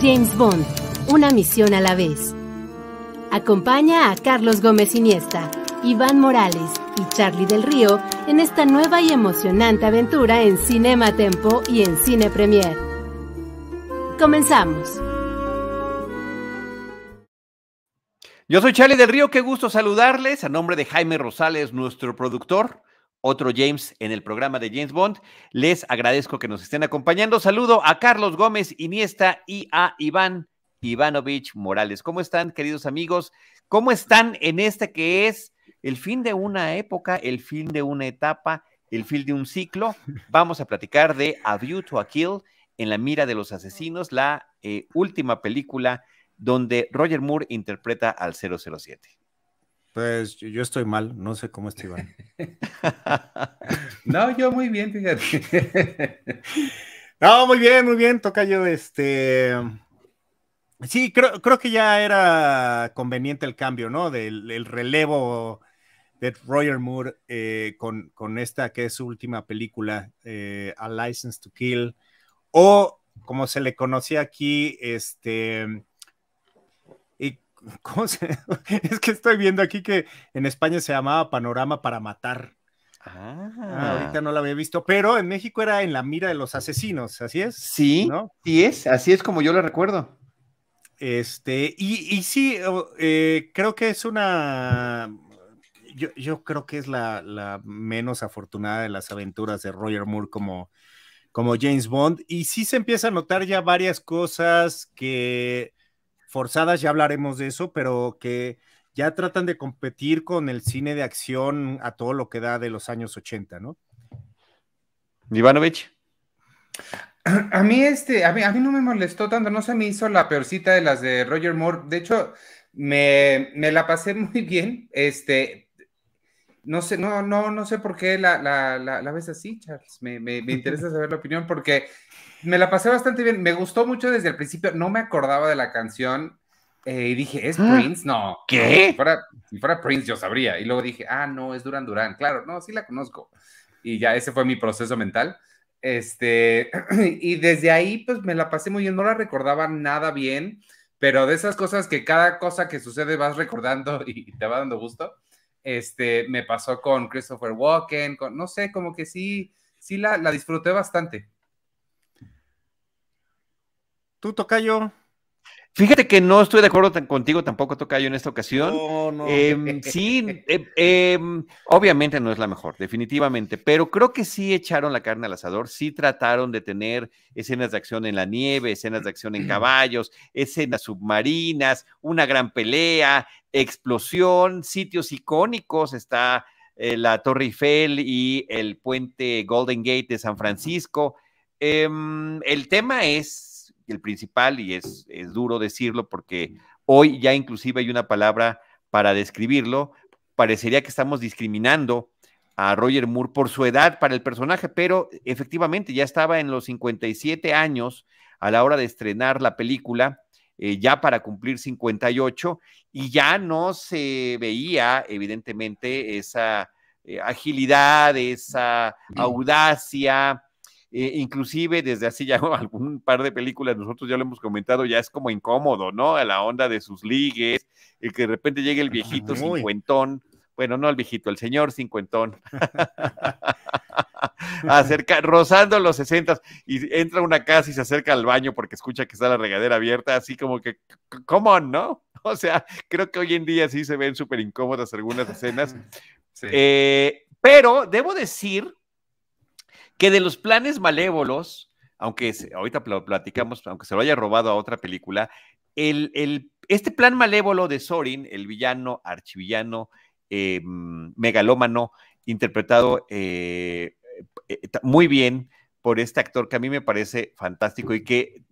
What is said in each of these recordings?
James Bond, una misión a la vez. Acompaña a Carlos Gómez Iniesta, Iván Morales y Charlie del Río en esta nueva y emocionante aventura en Cinema Tempo y en Cine Premier. Comenzamos. Yo soy Charlie del Río, qué gusto saludarles a nombre de Jaime Rosales, nuestro productor, otro James en el programa de James Bond. Les agradezco que nos estén acompañando. Saludo a Carlos Gómez Iniesta y a Iván Ivanovich Morales. ¿Cómo están, queridos amigos? ¿Cómo están en este que es el fin de una época, el fin de una etapa, el fin de un ciclo? Vamos a platicar de A View to a Kill en la mira de los asesinos, la eh, última película donde Roger Moore interpreta al 007. Pues yo estoy mal, no sé cómo está Iván. no, yo muy bien, fíjate. no, muy bien, muy bien, toca yo este. Sí, creo, creo que ya era conveniente el cambio, ¿no? Del el relevo de Roger Moore eh, con, con, esta que es su última película, eh, A License to Kill, o como se le conocía aquí, este Es que estoy viendo aquí que en España se llamaba Panorama para Matar. Ah. ahorita no la había visto, pero en México era en la mira de los asesinos, ¿así es? Sí, ¿no? sí es, así es como yo lo recuerdo. Este, y, sí, eh, creo que es una. Yo, creo que es la, menos afortunada de las aventuras de Roger Moore como, como James Bond. Y sí se empieza a notar ya varias cosas que forzadas, ya hablaremos de eso, pero que ya tratan de competir con el cine de acción a todo lo que da de los años 80, ¿no? Ivanovich. A mí, este, a mí, a mí no me molestó tanto, no se me hizo la peorcita de las de Roger Moore. De hecho, me, la pasé muy bien. Este, no sé, no, no, no sé por qué la, la, ves así, Charles. Me, me, me interesa saber la opinión porque me la pasé bastante bien. Me gustó mucho desde el principio. No me acordaba de la canción. Eh, y dije, ¿es ah, Prince? No. ¿Qué? si, fuera, Prince, yo sabría. Y luego dije, ah, no, es Duran Duran. Claro, no, sí la conozco. Y ya ese fue mi proceso mental. Este, y desde ahí, pues me la pasé muy bien. No la recordaba nada bien, pero de esas cosas que cada cosa que sucede vas recordando y te va dando gusto. Este, me pasó con Christopher Walken, con, no sé, como que sí, sí la, la disfruté bastante. ¿Tú, Tocayo? Fíjate que no estoy de acuerdo contigo tampoco, Tocayo, en esta ocasión. No, no. Em, sí, em, em, obviamente no es la mejor, definitivamente, pero creo que sí echaron la carne al asador, sí trataron de tener escenas de acción en la nieve, escenas de acción en caballos, escenas submarinas, una gran pelea, explosión, sitios icónicos, está eh, la Torre Eiffel y el puente Golden Gate de San Francisco. el tema es el principal, y es, es duro decirlo porque hoy ya inclusive hay una palabra para describirlo, parecería que estamos discriminando a Roger Moore por su edad para el personaje, pero efectivamente ya estaba en los 57 años a la hora de estrenar la película, eh, ya para cumplir 58, y ya no se veía evidentemente esa eh, agilidad, esa audacia, eh, inclusive desde así ya algún par de películas, nosotros ya lo hemos comentado, ya es como incómodo, ¿no? A la onda de sus ligues, el que de repente llegue el viejito cincuentón, bueno, no el viejito, el señor cincuentón, acerca, rozando los sesentas, y entra a una casa y se acerca al baño porque escucha que está la regadera abierta, así como que, ¿cómo no? O sea, creo que hoy en día sí se ven súper incómodas algunas escenas. Eh, pero debo decir que de los planes malévolos, aunque ahorita platicamos, aunque se lo haya robado a otra película, el, este plan malévolo de Sorin, el villano, archivillano, eh, megalómano, interpretado eh, eh, muy bien por este actor que a mí me parece fantástico y que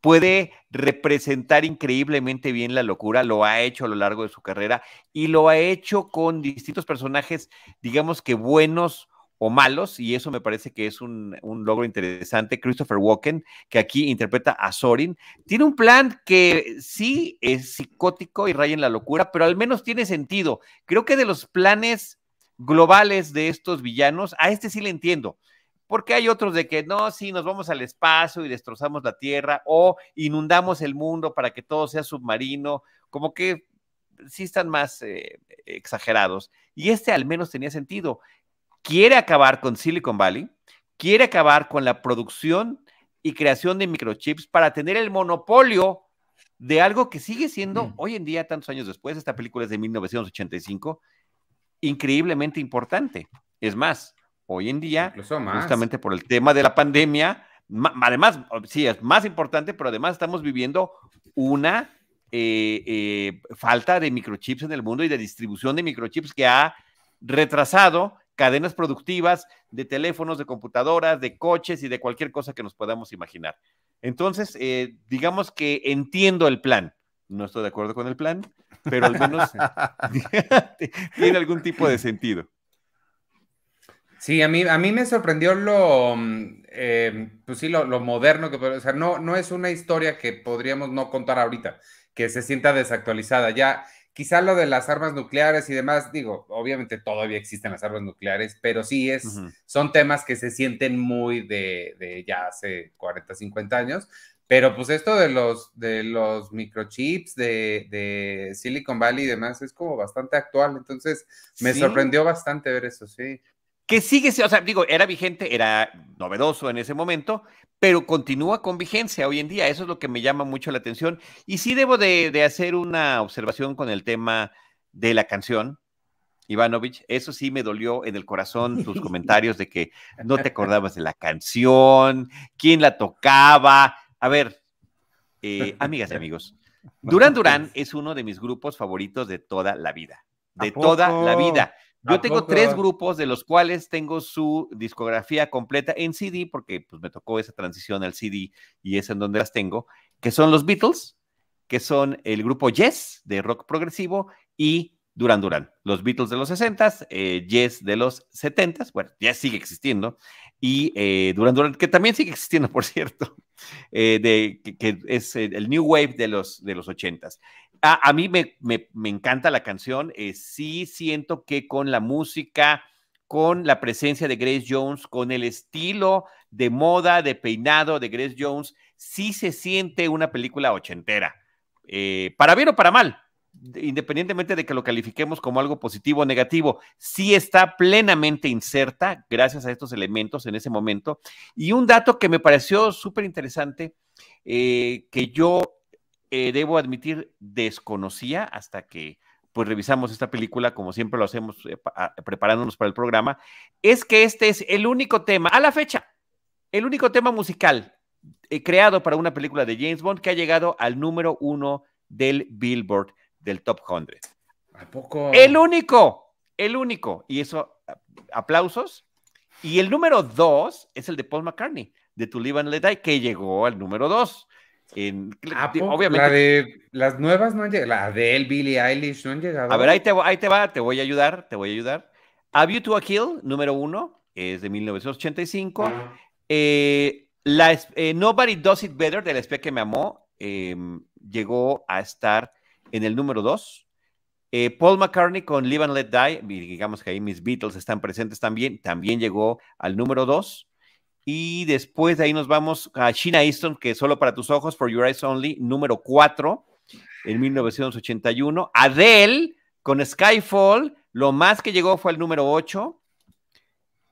puede representar increíblemente bien la locura, lo ha hecho a lo largo de su carrera y lo ha hecho con distintos personajes, digamos que buenos o malos, y eso me parece que es un, logro interesante. Christopher Walken, que aquí interpreta a Sorin, tiene un plan que sí es psicótico y raya en la locura, pero al menos tiene sentido. Creo que de los planes globales de estos villanos, a este sí le entiendo. Porque hay otros de que no, sí, nos vamos al espacio y destrozamos la Tierra o inundamos el mundo para que todo sea submarino, como que sí están más eh, exagerados. Y este al menos tenía sentido quiere acabar con Silicon Valley, quiere acabar con la producción y creación de microchips para tener el monopolio de algo que sigue siendo hoy en día, tantos años después, esta película es de 1985, increíblemente importante. Es más, hoy en día, justamente por el tema de la pandemia, además, sí, es más importante, pero además estamos viviendo una eh, eh, falta de microchips en el mundo y de distribución de microchips que ha retrasado cadenas productivas de teléfonos, de computadoras, de coches y de cualquier cosa que nos podamos imaginar. Entonces, eh, digamos que entiendo el plan. No estoy de acuerdo con el plan, pero al menos tiene algún tipo de sentido. Sí, a mí, a mí me sorprendió lo, mm, eh, pues sí, lo, moderno que, o sea, no, no es una historia que podríamos no contar ahorita, que se sienta desactualizada. Ya, Quizá lo de las armas nucleares y demás, digo, obviamente todavía existen las armas nucleares, pero sí es, son temas que se sienten muy de, ya hace 40, 50 años. Pero pues esto de los, de los microchips de, Silicon Valley y demás es como bastante actual. Entonces me sorprendió bastante ver eso, sí que sigue, o sea, digo, era vigente, era novedoso en ese momento, pero continúa con vigencia hoy en día. Eso es lo que me llama mucho la atención. Y sí debo de, hacer una observación con el tema de la canción, Ivanovich. Eso sí me dolió en el corazón tus comentarios de que no te acordabas de la canción, quién la tocaba. A ver, eh, amigas y amigos, Durán Durán es uno de mis grupos favoritos de toda la vida. De toda la vida. Yo tengo tres grupos de los cuales tengo su discografía completa en CD, porque pues me tocó esa transición al CD y es en donde las tengo, que son los Beatles, que son el grupo Yes de rock progresivo y Duran Duran. Los Beatles de los 60s, eh, Yes de los 70s, bueno, ya sigue existiendo, y eh, Duran Duran, que también sigue existiendo, por cierto, eh, de, que, es el New Wave de los, de los 80s. A, mí me, encanta la canción. Eh, sí siento que con la música, con la presencia de Grace Jones, con el estilo de moda, de peinado de Grace Jones, sí se siente una película ochentera. Eh, para bien o para mal, independientemente de que lo califiquemos como algo positivo o negativo, sí está plenamente inserta gracias a estos elementos en ese momento. Y un dato que me pareció súper interesante, eh, que yo eh, debo admitir, desconocía hasta que pues revisamos esta película, como siempre lo hacemos eh, preparándonos para el programa, es que este es el único tema, a la fecha, el único tema musical eh, creado para una película de James Bond que ha llegado al número uno del Billboard del Top 100. ¿A poco? El único, el único. Y eso, aplausos. Y el número dos es el de Paul McCartney, de To Live and Let Die, que llegó al número dos. Obviamente. La de las nuevas no han llegado. La de él, Billie Eilish, no han llegado. A ver, ahí te, ahí te va, te voy a ayudar, te voy a ayudar. A View to a Kill, número uno, es de 1985. Eh, la, eh, Nobody Does It Better, de la espía que me amó, em, llegó a estar en el número dos. Eh, Paul McCartney con Live and Let Die, digamos que ahí mis Beatles están presentes también, también llegó al número dos. Y después de ahí nos vamos a Sheena Easton, que solo para tus ojos, For Your Eyes Only, número 4 en 1981. Adele con Skyfall, lo más que llegó fue el número 8.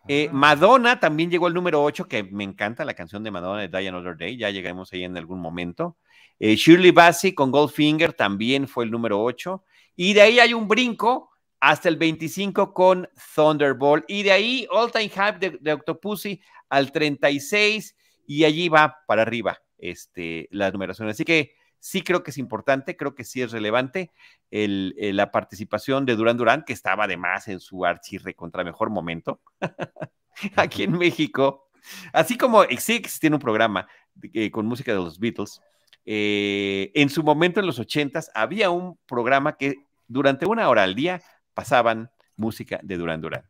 Eh, ah. Madonna también llegó al número 8, que me encanta la canción de Madonna de Die Another Day, ya llegaremos ahí en algún momento. Eh, Shirley Bassey con Goldfinger también fue el número 8. Y de ahí hay un brinco hasta el 25 con Thunderbolt. Y de ahí All Time Hype de, Octopussy al 36 y allí va para arriba este, la numeración. Así que sí creo que es importante, creo que sí es relevante el, la participación de Durán Durán, que estaba además en su archirre contra mejor momento aquí en México. Así como Exix tiene un programa eh, con música de los Beatles, eh, en su momento en los ochentas había un programa que durante una hora al día pasaban música de Duran Duran.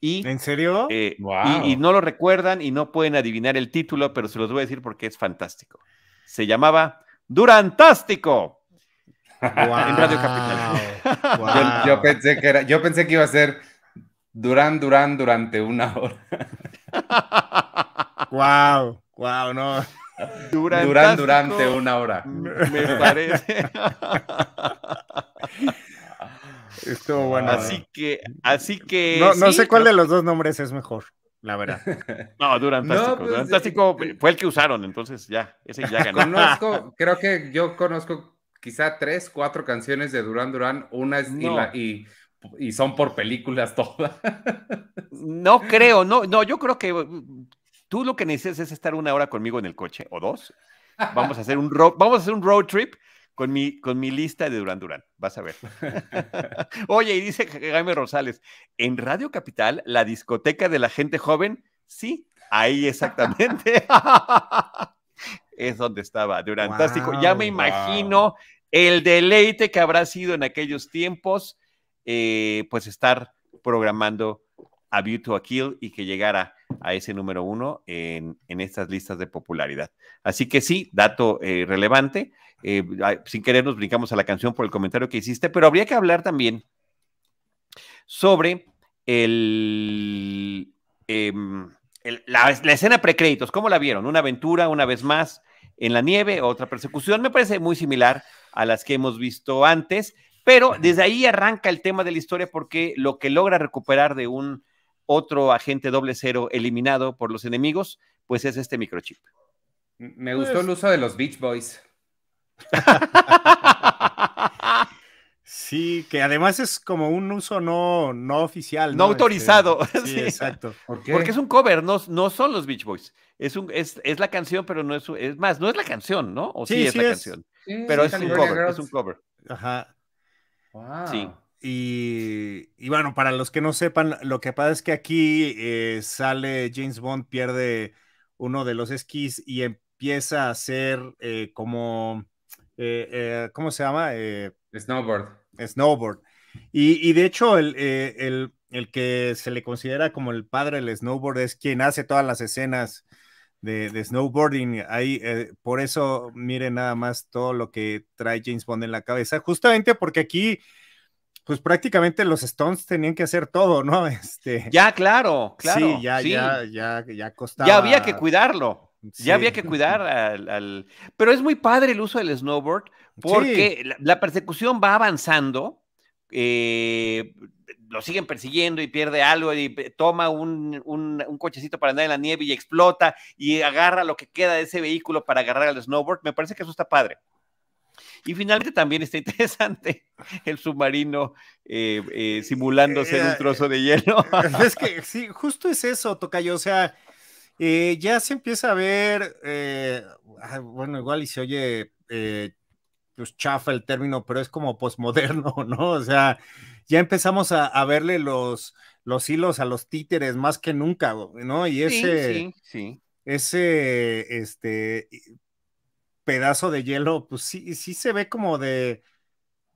Y, ¿En serio? Eh, y, no lo recuerdan y no pueden adivinar el título, pero se los voy a decir porque es fantástico. Se llamaba Durantástico. En Radio Capital. Yo, pensé que era, yo pensé que iba a ser Durán Durán durante una hora. wow, wow, no. Durán durante una hora. Me parece. Estuvo bueno. Así ¿eh? que, así que. No, sé cuál de los dos nombres es mejor, la verdad. No, Durantástico. Pues, Durantástico eh, fue el que usaron, entonces ya, ese ya ganó. Conozco, creo que yo conozco quizá tres, cuatro canciones de Durán Durán. Una es y, y, son por películas todas. No creo, no, no, yo creo que uh, tú lo que necesitas es estar una hora conmigo en el coche o dos. Vamos a hacer un road, vamos a hacer un road trip con mi, con mi lista de Durán Durán. Vas a ver. Oye, y dice Jaime Rosales, en Radio Capital, la discoteca de la gente joven, sí, ahí exactamente. es donde estaba Durantástico. ya me imagino el deleite que habrá sido en aquellos tiempos, eh, pues estar programando a View to a Kill y que llegara a ese número uno en, estas listas de popularidad. Así que sí, dato eh, relevante. Eh, sin querer nos brincamos a la canción por el comentario que hiciste, pero habría que hablar también sobre el, em, la, escena precréditos. ¿Cómo la vieron? ¿Una aventura una vez más en la nieve? ¿Otra persecución? Me parece muy similar a las que hemos visto antes, pero desde ahí arranca el tema de la historia porque lo que logra recuperar de un otro agente doble cero eliminado por los enemigos, pues es este microchip. Me gustó el pues uso de los Beach Boys. Sí, que además es como un uso no, no oficial. No, autorizado. Este, sí, exacto. Porque es un cover, no, no son los Beach Boys. Es, un, es, la canción, pero no es, es más, no es la canción, ¿no? O sí, es la canción. pero es un cover, es un cover. Ajá. Wow. Sí. Y, bueno, para los que no sepan, lo que pasa es que aquí eh, sale James Bond, pierde uno de los esquís y empieza a hacer eh, como, eh, ¿cómo se llama? snowboard. Snowboard. Y, de hecho, el, el, que se le considera como el padre del snowboard es quien hace todas las escenas de, de snowboarding. Ahí, por eso, miren nada más todo lo que trae James Bond en la cabeza, justamente porque aquí pues prácticamente los Stones tenían que hacer todo, ¿no? Este, ya, claro, claro. Sí, ya, ya, ya, ya costaba. Ya había que cuidarlo. Ya había que cuidar al, Pero es muy padre el uso del snowboard porque la, persecución va avanzando, eh, lo siguen persiguiendo y pierde algo y toma un, un, cochecito para andar en la nieve y explota y agarra lo que queda de ese vehículo para agarrar al snowboard. Me parece que eso está padre. Y finalmente también está interesante el submarino eh, eh, simulando ser un eh, trozo de hielo. Es que sí, justo es eso, Tocayo. O sea, ya se empieza a ver, ah, bueno, igual y se oye pues chafa el término, pero es como posmoderno, ¿no? O sea, ya empezamos a, verle los, los hilos a los títeres más que nunca, ¿no? Y ese, sí, sí, ese, este, pedazo de hielo, pues sí, sí se ve como de,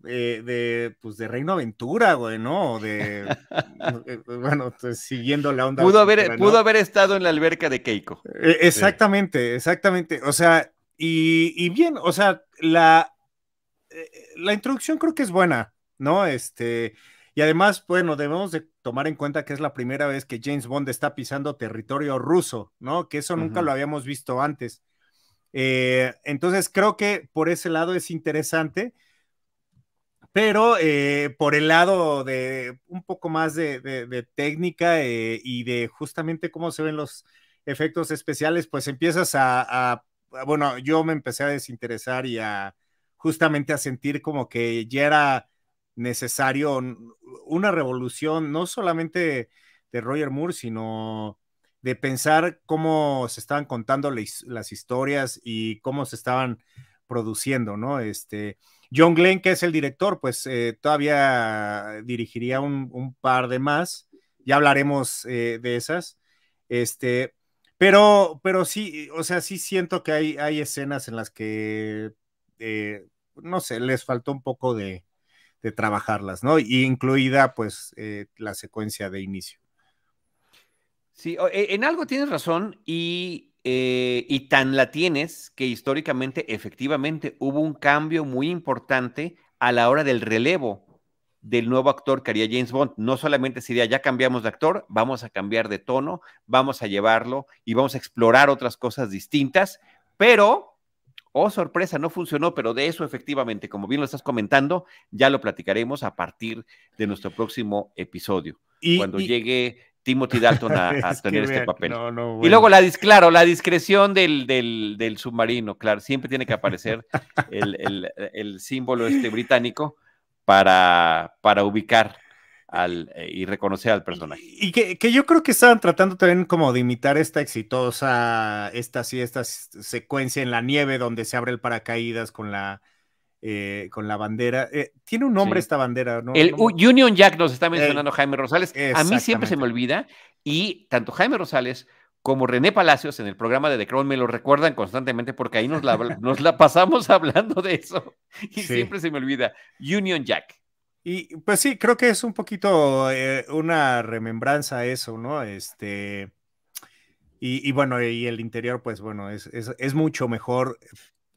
de, pues de Reino Aventura, güey, ¿no? De, eh, bueno, pues, siguiendo la onda. Pudo haber, pudo haber estado en la alberca de Keiko. E, exactamente, exactamente. O sea, y, bien, o sea, la, eh, la introducción creo que es buena, ¿no? Este, y además, bueno, debemos de tomar en cuenta que es la primera vez que James Bond está pisando territorio ruso, ¿no? Que eso nunca lo habíamos visto antes. Eh, entonces creo que por ese lado es interesante, pero eh, por el lado de un poco más de, técnica eh, y de justamente cómo se ven los efectos especiales, pues empiezas a, bueno, yo me empecé a desinteresar y a justamente a sentir como que ya era necesario una revolución, no solamente de Roger Moore, sino de pensar cómo se estaban contando las historias y cómo se estaban produciendo, ¿no? Este, John Glenn, que es el director, pues eh, todavía dirigiría un, par de más, ya hablaremos eh, de esas, este, Pero, pero sí, o sea, sí siento que hay, escenas en las que, eh, no sé, les faltó un poco de, de trabajarlas, ¿no? Y incluida, pues, la secuencia de inicio. Sí, e, en algo tienes razón y, eh, y tan la tienes que históricamente, efectivamente, hubo un cambio muy importante a la hora del relevo del nuevo actor que haría James Bond. No solamente sería, ya cambiamos de actor, vamos a cambiar de tono, vamos a llevarlo y vamos a explorar otras cosas distintas, pero, oh sorpresa, no funcionó, pero de eso efectivamente, como bien lo estás comentando, ya lo platicaremos a partir de nuestro próximo episodio, y, cuando llegue Timothy Dalton a, tener este papel. Y luego, la, claro, la discreción del, del, submarino, claro, siempre tiene que aparecer el, el, el símbolo este británico para, para ubicar al, eh, y reconocer al personaje. Y, que, yo creo que estaban tratando también como de imitar esta exitosa, esta sí, esta secuencia en la nieve donde se abre el paracaídas con la, eh, con la bandera. Eh, tiene un nombre esta bandera, ¿no? El Union Jack nos está mencionando Jaime Rosales. A mí siempre se me olvida y tanto Jaime Rosales como René Palacios en el programa de The Crown me lo recuerdan constantemente porque ahí nos la, nos la pasamos hablando de eso y siempre se me olvida. Union Jack. Y pues sí, creo que es un poquito eh, una remembranza a eso, ¿no? Este, y, bueno, y el interior, pues bueno, es, es, mucho mejor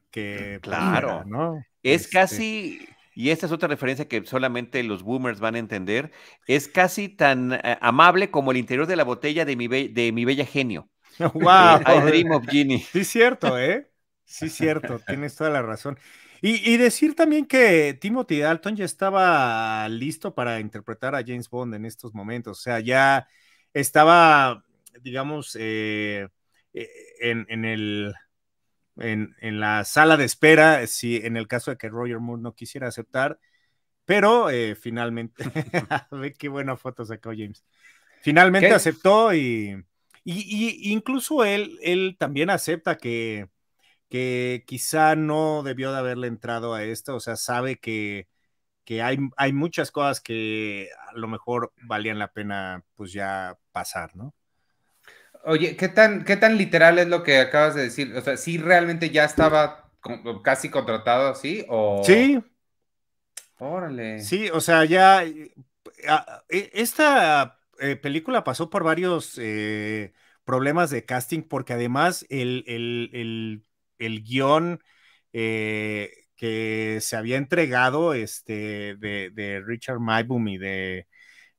que... Claro, ¿no? Es este casi y esta es otra referencia que solamente los boomers van a entender, es casi tan eh, amable como el interior de la botella de mi, de mi bella genio. ¡Wow! I Dream of Genie. Sí, cierto, ¿eh? Sí, cierto, tienes toda la razón. Y, decir también que Timothy Dalton ya estaba listo para interpretar a James Bond en estos momentos, o sea, ya estaba, digamos, eh, eh, en el en, la sala de espera, si en el caso de que Roger Moore no quisiera aceptar, pero eh, finalmente, ve qué buena foto sacó James. Finalmente aceptó y, y, incluso él, él también acepta que, que quizá no debió de haberle entrado a esto, o sea, sabe que, que hay, hay muchas cosas que a lo mejor valían la pena pues ya pasar, ¿no? Oye, ¿qué tan, ¿qué tan literal es lo que acabas de decir? O sea, ¿sí realmente ya estaba casi contratado así? O... Sí. Órale. Sí, o sea, ya. Eh, e, esta eh, película pasó por varios eh, problemas de casting, porque además el, el, el, guion que se había entregado este, de, de Richard Mayboom y de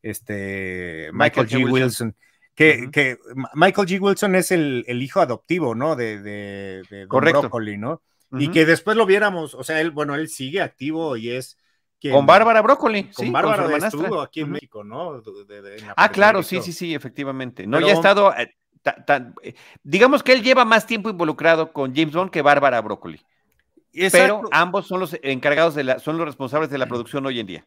este, Michael, G. Wilson que, Michael G. Wilson es el, hijo adoptivo, ¿no? De, de, de Broccoli, ¿no? Y que después lo viéramos, o sea, él, bueno, él sigue activo y es... con Bárbara Broccoli, con sí, Bárbara con estuvo aquí en México, ¿no? ah, claro, sí, sí, sí, efectivamente. No, ya ha estado, eh, eh, digamos que él lleva más tiempo involucrado con James Bond que Bárbara Broccoli. Pero ambos son los encargados de la, son los responsables de la producción hoy en día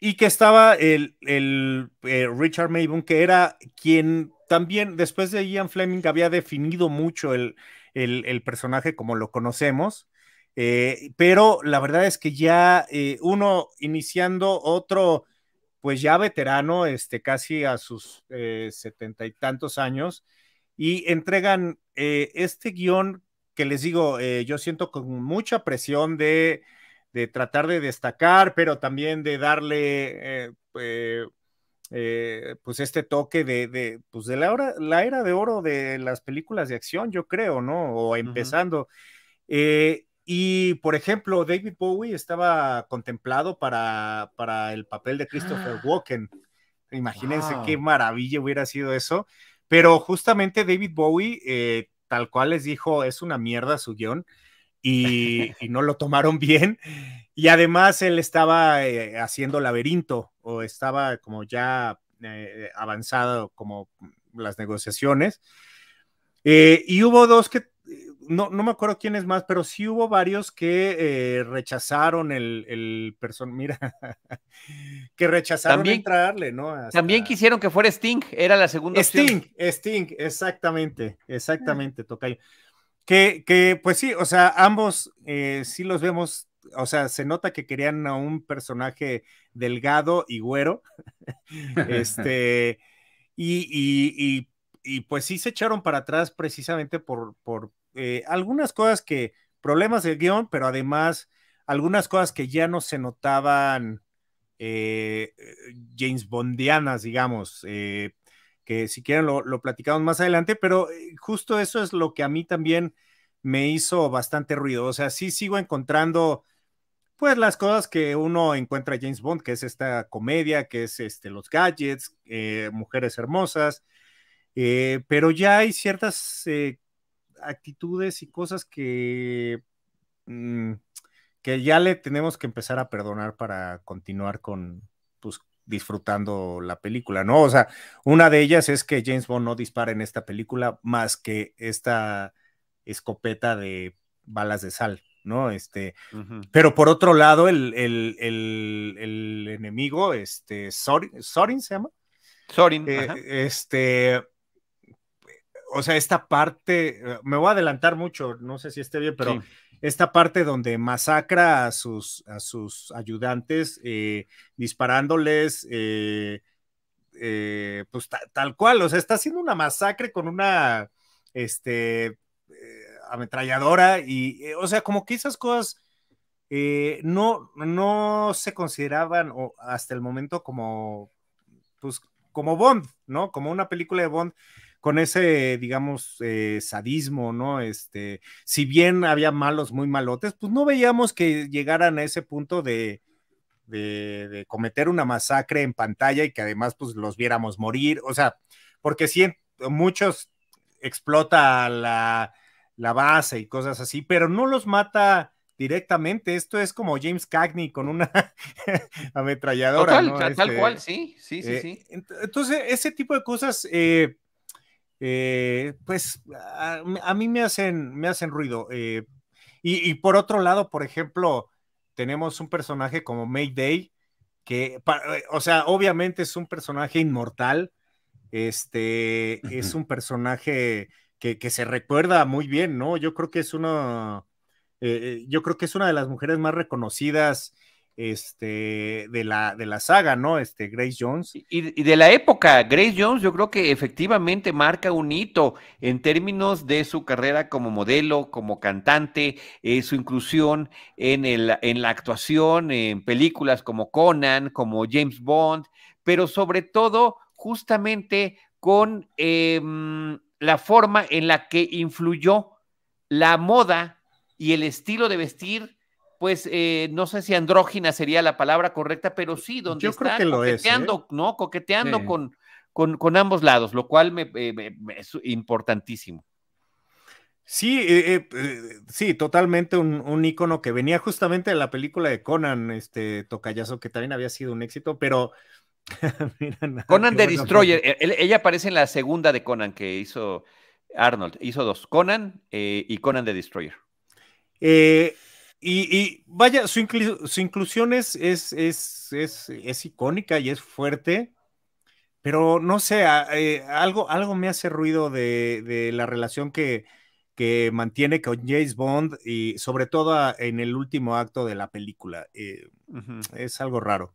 y que estaba el, eh, Richard Mayburn, que era quien también después de Ian Fleming había definido mucho el, personaje como lo conocemos, eh, pero la verdad es que ya eh, uno iniciando otro, pues ya veterano, este, casi a sus setenta y tantos años, y entregan este guion que les digo, yo siento con mucha presión de de tratar de destacar, pero también de darle eh, eh, eh, pues este toque de, pues de la, hora, la era de oro de las películas de acción, yo creo, ¿no? O empezando. y, por ejemplo, David Bowie estaba contemplado para, para el papel de Christopher Walken. Imagínense qué maravilla hubiera sido eso. Pero justamente David Bowie, tal cual les dijo, es una mierda su guion y, no lo tomaron bien. Y además él estaba eh, haciendo laberinto o estaba como ya eh, avanzado como las negociaciones. Eh, y hubo dos que, no, no me acuerdo quiénes más, pero sí hubo varios que rechazaron el, el person, mira, que rechazaron también, entrarle, ¿no? También quisieron que fuera Sting, era la segunda Sting, opción. Sting, exactamente, exactamente, Tocayo. Que, pues sí, o sea, ambos eh, sí los vemos, o sea, se nota que querían a un personaje delgado y güero, este, y, y pues sí se echaron para atrás precisamente por, por eh, algunas cosas que, problemas del guion, pero además algunas cosas que ya no se notaban eh, James Bondianas, digamos, eh, que si quieren lo, lo, platicamos más adelante, pero justo eso es lo que a mí también me hizo bastante ruido. O sea, sí sigo encontrando pues las cosas que uno encuentra James Bond, que es esta comedia, que es este, los gadgets, mujeres hermosas, eh, pero ya hay ciertas eh, actitudes y cosas que, mm, que ya le tenemos que empezar a perdonar para continuar con, pues, disfrutando la película, ¿no? O sea, una de ellas es que James Bond no dispara en esta película más que esta escopeta de balas de sal, ¿no? Este, pero por otro lado, el, el, el, enemigo, este, Sorin, Sorin se llama. Sorin. Eh, este, o sea, esta parte, me voy a adelantar mucho, no sé si esté bien, pero esta parte donde masacra a sus, a sus ayudantes eh, disparándoles, eh, pues tal cual, o sea, está haciendo una masacre con una este, ametralladora y, o sea, como que esas cosas no, no se consideraban hasta el momento como, pues, como Bond, ¿no? Como una película de Bond con ese, digamos, eh, sadismo, ¿no? Este, si bien había malos muy malotes, pues no veíamos que llegaran a ese punto de, de, cometer una masacre en pantalla y que además, pues, los viéramos morir, o sea, porque si muchos explota la, la base y cosas así, pero no los mata directamente. Esto es como James Cagney con una ametralladora. Total, tal, este, cual, sí, sí, sí, eh, sí. Entonces, ese tipo de cosas, eh, eh, pues a, mí me hacen, me hacen ruido. Eh, y, por otro lado, por ejemplo, tenemos un personaje como Mayday, que, eh, o sea, obviamente es un personaje inmortal, este, es un personaje que, que, se recuerda muy bien, ¿no? Yo creo que es una, yo creo que es una de las mujeres más reconocidas este, de, la, de la saga, ¿no? Este, Grace Jones. Y, de la época, Grace Jones yo creo que efectivamente marca un hito en términos de su carrera como modelo, como cantante, eh, su inclusión en, el, en la actuación, en películas como Conan, como James Bond, pero sobre todo justamente con em, la forma en la que influyó la moda y el estilo de vestir pues eh, no sé si andrógina sería la palabra correcta, pero sí, donde Yo está creo que lo coqueteando, es, ¿eh? ¿no? Coqueteando con, con, ambos lados, lo cual me, es importantísimo. Sí, eh, sí, totalmente un, un, ícono que venía justamente de la película de Conan, este Tocayazo, que también había sido un éxito, pero Conan de Destroyer, e, ella aparece en la segunda de Conan que hizo Arnold, hizo dos, Conan y Conan de Destroyer. Eh, y, vaya, su, inclusión es, es, es, icónica y es fuerte, pero no sé, eh, algo, algo me hace ruido de, la relación que, que, mantiene con James Bond y sobre todo en el último acto de la película. Eh, es algo raro.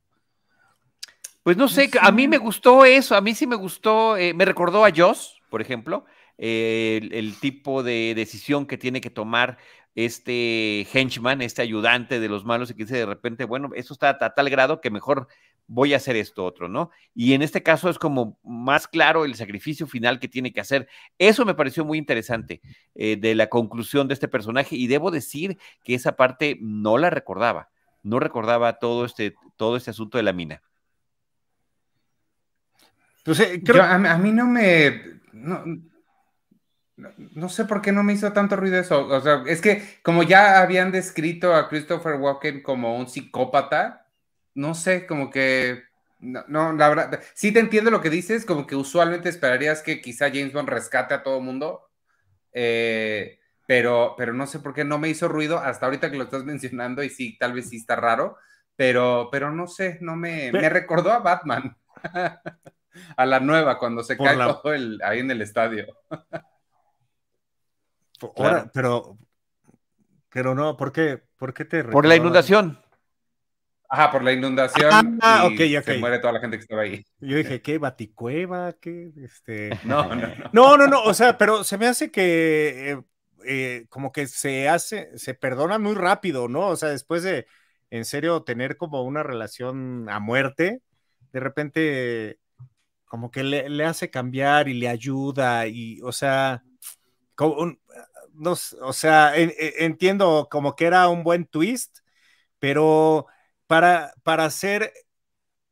Pues no sé, a mí me gustó eso, a mí sí me gustó, eh, me recordó a Joss, por ejemplo, el, el, tipo de decisión que tiene que tomar este henchman, este ayudante de los malos, y que dice de repente, bueno, eso está a, tal grado que mejor voy a hacer esto otro, ¿no? Y en este caso es como más claro el sacrificio final que tiene que hacer. Eso me pareció muy interesante eh, de la conclusión de este personaje y debo decir que esa parte no la recordaba, no recordaba todo este, todo este asunto de la mina. Entonces, creo... a, a, mí no me... No, no, sé por qué no me hizo tanto ruido eso. O sea, es que como ya habían descrito a Christopher Walken como un psicópata, no sé, como que. No, la verdad. Sí te entiendo lo que dices, como que usualmente esperarías que quizá James Bond rescate a todo mundo. Eh, pero, pero no sé por qué no me hizo ruido hasta ahorita que lo estás mencionando y sí, tal vez sí está raro, pero, pero no sé, no me, me recordó a Batman, a la nueva, cuando se cae todo el, ahí en el estadio. pero, pero no, ¿por qué, ¿por qué te Por la inundación. Ajá, por la inundación. Ah, ok, ok. Se muere toda la gente que estaba ahí. Yo dije, ¿qué? ¿Baticueva? ¿Qué? Este... No, no, no. No, no, no. O sea, pero se me hace que eh, eh, como que se hace, se perdona muy rápido, ¿no? O sea, después de, en serio, tener como una relación a muerte, de repente como que le, hace cambiar y le ayuda y, o sea, como no, o sea, entiendo como que era un buen twist, pero para, para ser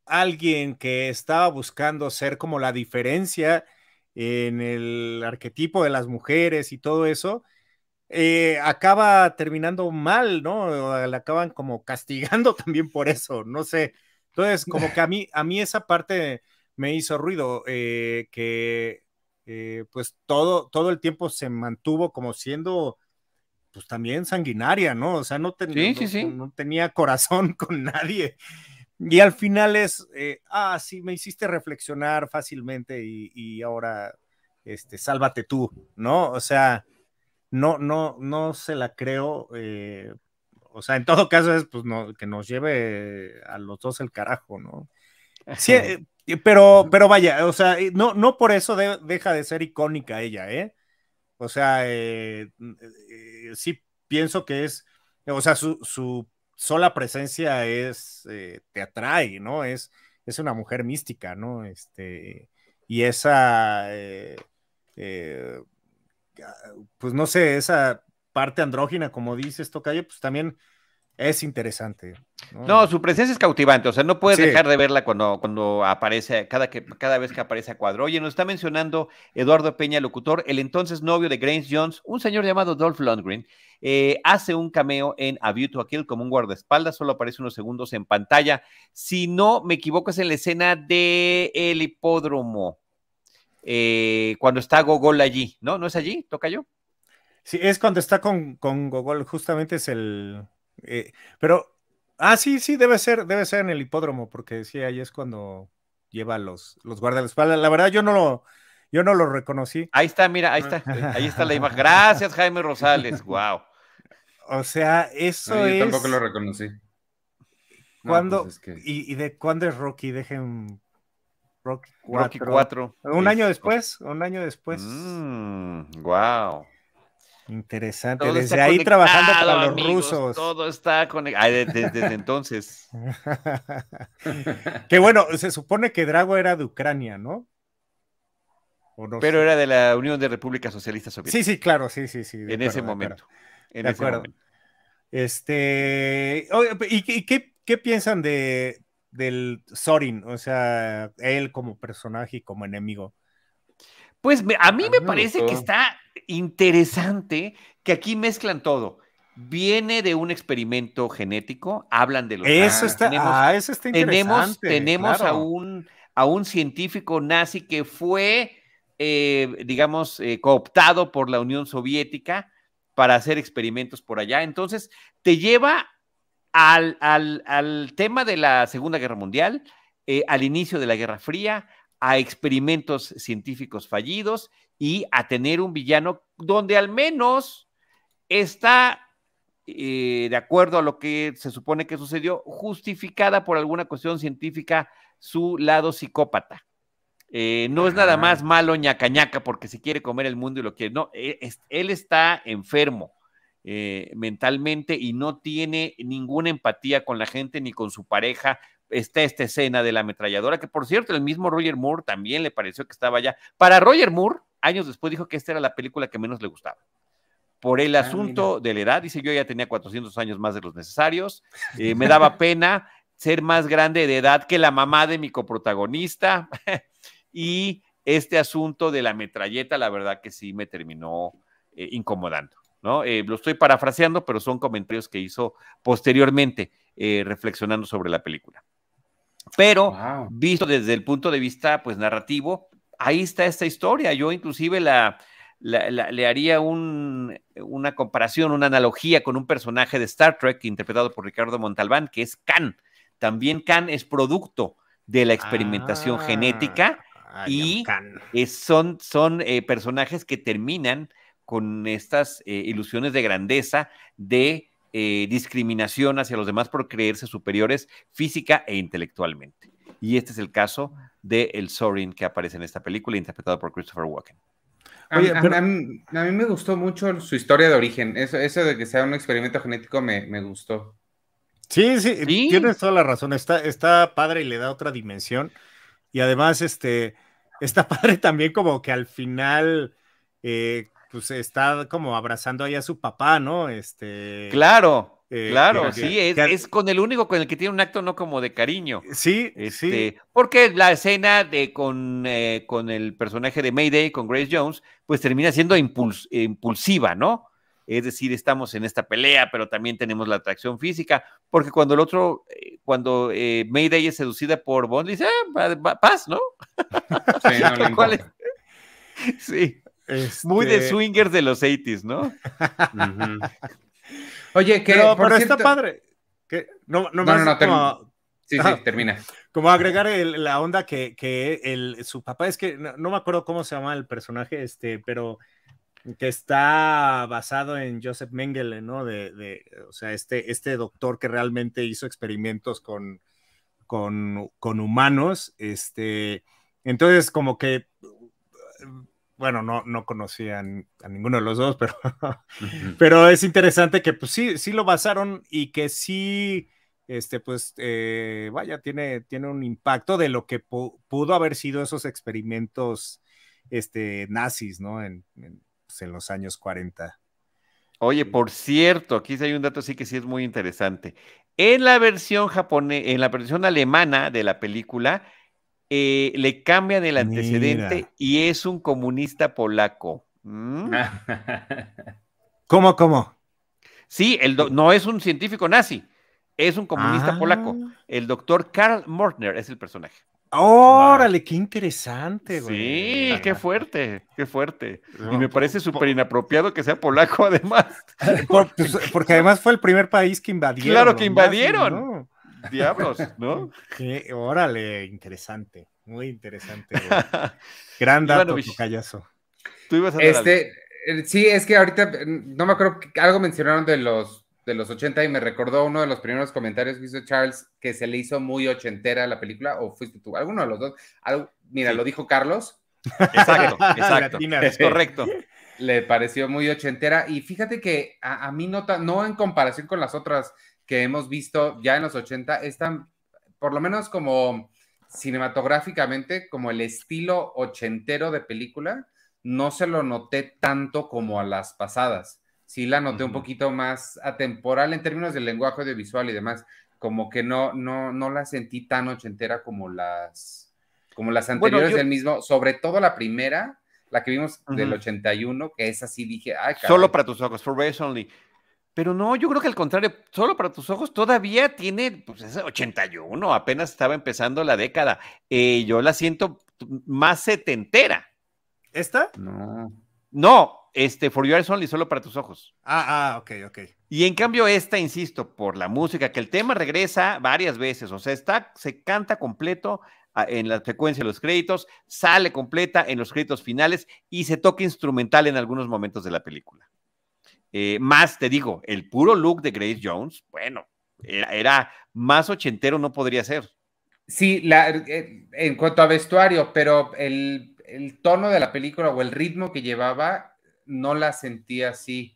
alguien que estaba buscando ser como la diferencia en el arquetipo de las mujeres y todo eso, eh, acaba terminando mal, ¿no? Le acaban como castigando también por eso, no sé. Entonces, como que a mí, a mí esa parte me hizo ruido, eh, que eh, pues todo, todo el tiempo se mantuvo como siendo pues también sanguinaria, ¿no? O sea, no, no, tenía corazón con nadie. Y al final es, eh, ah, sí, me hiciste reflexionar fácilmente y, ahora, este, sálvate tú, ¿no? O sea, no, no, no se la creo. Eh, o sea, en todo caso es, pues, no, que nos lleve a los dos el carajo, ¿no? Sí, pero, pero vaya, o sea, no, no por eso deja de ser icónica ella, ¿eh? O sea, eh, eh, sí pienso que es, o sea, su, sola presencia es, eh, te atrae, ¿no? Es, es una mujer mística, ¿no? Este, y esa, pues no sé, esa parte andrógina, como dices, Tocayo, pues también es interesante. ¿no? su presencia es cautivante, o sea, no puedes dejar de verla cuando, cuando aparece, cada, que, cada vez que aparece a cuadro. Oye, nos está mencionando Eduardo Peña, locutor, el entonces novio de Grace Jones, un señor llamado Dolph Lundgren, eh, hace un cameo en A View to a Kill como un guardaespaldas, solo aparece unos segundos en pantalla. Si no me equivoco, es en la escena del el hipódromo, eh, cuando está Gogol allí, ¿no? ¿No es allí? ¿Toca yo? Sí, es cuando está con, con Gogol, justamente es el eh, pero, ah, sí, sí, debe ser, debe ser en el hipódromo, porque sí, ahí es cuando lleva los, los guardaespaldas. La verdad, yo no lo, yo no lo reconocí. Ahí está, mira, ahí está, ahí está la imagen. Gracias, Jaime Rosales, wow. O sea, eso es. Yo tampoco lo reconocí. ¿Cuándo? Pues ¿Y, de cuándo es Rocky? Dejen Rocky 4. Un año después, un año después. wow. Interesante. desde ahí trabajando para los rusos. Todo está conectado. Desde, entonces. que bueno, se supone que Drago era de Ucrania, ¿no? Pero era de la Unión de Repúblicas Socialistas Soviéticas. Sí, sí, claro, sí, sí, sí. En ese momento. de acuerdo. Este. ¿Y, qué, piensan de del Sorin? O sea, él como personaje y como enemigo. Pues a mí me parece que está interesante que aquí mezclan todo. Viene de un experimento genético, hablan de los. Eso está, ah, eso está interesante. Tenemos, a, un, a un científico nazi que fue, eh, digamos, eh, cooptado por la Unión Soviética para hacer experimentos por allá. Entonces, te lleva al, al, tema de la Segunda Guerra Mundial, eh, al inicio de la Guerra Fría, a experimentos científicos fallidos y a tener un villano donde al menos está, eh, de acuerdo a lo que se supone que sucedió, justificada por alguna cuestión científica su lado psicópata. Eh, no es nada más malo ñaca ñaca porque se quiere comer el mundo y lo quiere. No, e, él está enfermo eh, mentalmente y no tiene ninguna empatía con la gente ni con su pareja está esta escena de la ametralladora, que por cierto, el mismo Roger Moore también le pareció que estaba ya. Para Roger Moore, años después dijo que esta era la película que menos le gustaba. Por el ah, asunto de la edad, dice yo ya tenía 400 años más de los necesarios, eh, me daba pena ser más grande de edad que la mamá de mi coprotagonista y este asunto de la metralleta, la verdad que sí me terminó eh, incomodando. ¿no? Eh, lo estoy parafraseando, pero son comentarios que hizo posteriormente, reflexionando sobre la película. Pero visto desde el punto de vista pues narrativo, ahí está esta historia. Yo inclusive la, le haría una comparación, una analogía con un personaje de Star Trek interpretado por Ricardo Montalbán, que es Khan. También Khan es producto de la experimentación ah, genética y son, son eh, personajes que terminan con estas eh, ilusiones de grandeza de eh, discriminación hacia los demás por creerse superiores física e intelectualmente. Y este es el caso de el Sorin que aparece en esta película, interpretado por Christopher Walken. a, mí, me gustó mucho su historia de origen. Eso, eso de que sea un experimento genético me, me gustó. Sí, sí, tienes toda la razón. Está, está padre y le da otra dimensión. Y además, este, está padre también como que al final, eh, pues está como abrazando ahí a su papá, ¿no? Este. Claro. Eh, claro, sí, es, con el único con el que tiene un acto no como de cariño. Sí, sí. Este, porque la escena de con, eh, con el personaje de Mayday, con Grace Jones, pues termina siendo impulsiva, ¿no? Es decir, estamos en esta pelea, pero también tenemos la atracción física, porque cuando el otro, eh, cuando eh, Mayday es seducida por Bond, dice, ah, paz, ¿no? Sí, muy de este swingers de los 80s, ¿no? Oye, que pero, por está padre. Que, no, no, no, no, como, Sí, sí, termina. Como agregar la onda que, que el, su papá, es que no, me acuerdo cómo se llama el personaje, este, pero que está basado en Joseph Mengele, ¿no? De, o sea, este, este doctor que realmente hizo experimentos con, con, con humanos, este, entonces como que, bueno, no, no conocían a ninguno de los dos, pero, pero es interesante que pues sí, sí lo basaron y que sí, este, pues, eh, vaya, tiene, tiene un impacto de lo que pudo haber sido esos experimentos, este, nazis, ¿no? en pues, en los años 40. Oye, por cierto, aquí hay un dato sí que sí es muy interesante. En la versión japonesa, en la versión alemana de la película, eh, le cambian el antecedente y es un comunista polaco. ¿Mm? ¿Cómo, cómo? Sí, el no es un científico nazi, es un comunista polaco. Ah. El doctor Karl Mortner es el personaje. Órale, qué interesante, güey. Sí, qué fuerte, qué fuerte. y me parece súper inapropiado que sea polaco, además. Pues, porque además fue el primer país que invadieron. Claro que invadieron. Diablos, ¿no? Qué, órale, interesante, muy interesante. Gran dato, callazo. Tú ibas a este, eh, Sí, es que ahorita mm, no me acuerdo, algo mencionaron de los de los 80 y me recordó uno de los primeros comentarios que hizo Charles que se le hizo muy ochentera la película, o fuiste tú, alguno de los dos. mira, lo dijo Carlos. Exacto, exacto. es correcto. Le pareció muy ochentera y fíjate que a, mí no, no en comparación con las otras que hemos visto ya en los 80, están por lo menos como cinematográficamente, como el estilo ochentero de película, no se lo noté tanto como a las pasadas sí la noté un poquito más atemporal en términos del lenguaje audiovisual y demás. Como que no, no, no la sentí tan ochentera como las, como las anteriores del mismo, sobre todo la primera, la que vimos del 81, que es así, dije, ay, Solo para tus ojos, for Race Only. Pero no, yo creo que al contrario, solo para tus ojos todavía tiene, pues es 81, apenas estaba empezando la década. Eh, yo la siento más setentera. ¿Esta? No. No, este, For Your Eyes Only, solo para tus ojos. Ah, ah, ok, ok. Y en cambio esta, insisto, por la música, que el tema regresa varias veces, o sea, está, se canta completo ah, en la secuencia de los créditos, sale completa en los créditos finales y se toca instrumental en algunos momentos de la película. Eh, más, te digo, el puro look de Grace Jones, bueno, era, más ochentero no podría ser. Sí, la, eh, en cuanto a vestuario, pero el el tono de la película o el ritmo que llevaba, no la sentía así.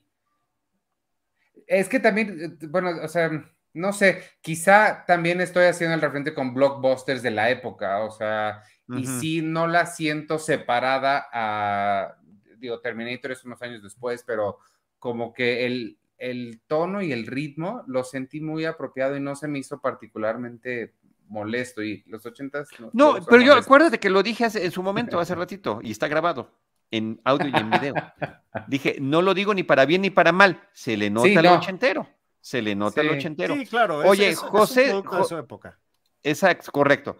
Es que también, bueno, o sea, no sé, quizá también estoy haciendo el referente con blockbusters de la época, o sea, y sí no la siento separada a, digo, Terminator es unos años después, pero como que el, el tono y el ritmo lo sentí muy apropiado y no se me hizo particularmente molesto y los ochentas. No, pero yo acuérdate que lo dije en su momento, hace ratito, y está grabado en audio y en video. dije, no lo digo ni para bien ni para mal, se le nota el ochentero. Se le nota el ochentero. Sí, claro. Oye, José. época. Exacto, correcto.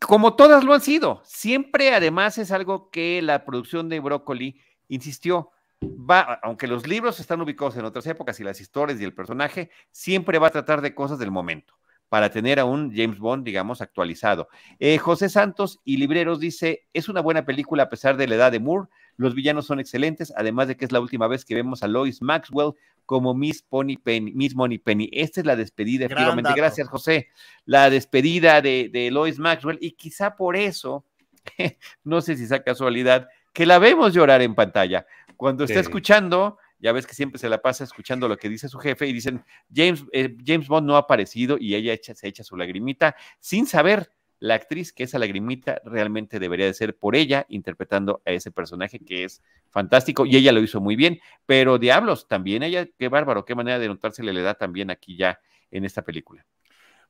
Como todas lo han sido. Siempre, además, es algo que la producción de Brócoli insistió. Va, aunque los libros están ubicados en otras épocas y las historias y el personaje, siempre va a tratar de cosas del momento para tener a un James Bond, digamos, actualizado. Eh, José Santos y Libreros dice, es una buena película a pesar de la edad de Moore, Los villanos son excelentes, además de que es la última vez que vemos a Lois Maxwell como Miss Pony Penny, Miss Money Penny. Esta es la despedida, efectivamente. Gracias, José. La despedida de, de Lois Maxwell, y quizá por eso, no sé si sea casualidad, que la vemos llorar en pantalla. Cuando está escuchando, ya ves que siempre se la pasa escuchando lo que dice su jefe y dicen, James, eh, James Bond no ha aparecido y ella se echa su lagrimita sin saber la actriz que esa lagrimita realmente debería de ser por ella interpretando a ese personaje que es fantástico y ella lo hizo muy bien, pero diablos, también ella, qué bárbaro, qué manera de notársele le da también aquí ya en esta película.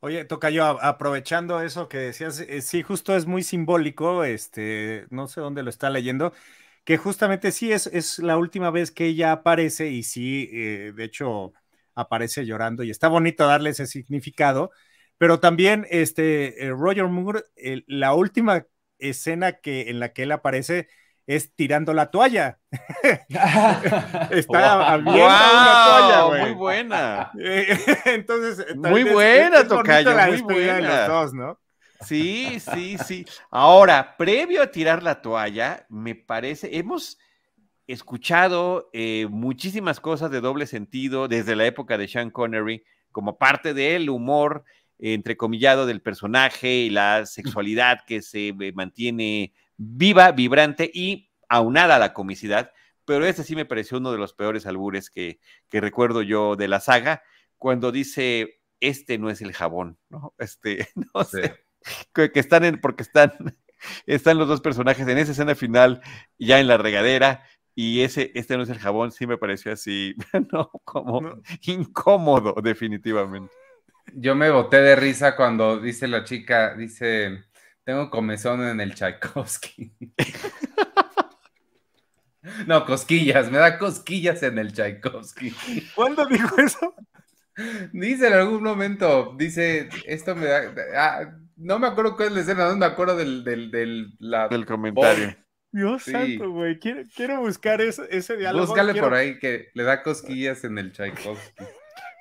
Oye, toca yo aprovechando eso que decías, eh, sí, justo es muy simbólico, este, no sé dónde lo está leyendo, que justamente sí es, es la última vez que ella aparece y sí, eh, de hecho, aparece llorando y está bonito darle ese significado, pero también este, eh, Roger Moore, la última escena que, en la que él aparece es tirando la toalla. Está wow. una toalla, Muy buena. Entonces, muy buena, Tocayo, muy buena. los dos, ¿no? Sí, sí, sí. Ahora, previo a tirar la toalla, me parece, hemos escuchado eh, muchísimas cosas de doble sentido desde la época de Sean Connery, como parte del humor entrecomillado del personaje y la sexualidad que se eh, mantiene viva, vibrante y aunada a la comicidad. Pero este sí me pareció uno de los peores albures que, que recuerdo yo de la saga, cuando dice, este no es el jabón, ¿no? Este, no sé que, están en, porque están, están los dos personajes en esa escena final, ya en la regadera, y ese, este no es el jabón, sí me pareció así, no, como incómodo, definitivamente. Yo me boté de risa cuando dice la chica, dice, tengo comezón en el Tchaikovsky. No, cosquillas, me da cosquillas en el Tchaikovsky. ¿Cuándo dijo eso? Dice en algún momento, dice, esto me da, ah, no me acuerdo cuál es la escena, no me acuerdo del, del, del, del comentario. Dios santo, güey, quiero, quiero, buscar ese, ese diálogo. Búscale por ahí que le da cosquillas en el Tchaikovsky.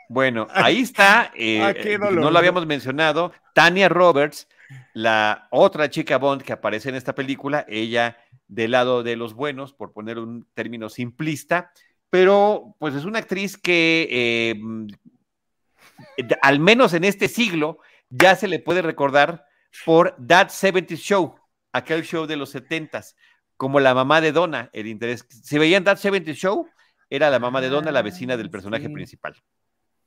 Bueno, ahí está, eh, eh, no lo habíamos mencionado, Tania Roberts, la otra chica Bond que aparece en esta película, ella del lado de los buenos, por poner un término simplista, pero pues es una actriz que eh, al menos en este siglo, ya se le puede recordar por That 70 Show, aquel show de los 70s, como la mamá de Donna, el interés. Si veían That 70 Show, era la mamá de Donna, la vecina del personaje principal.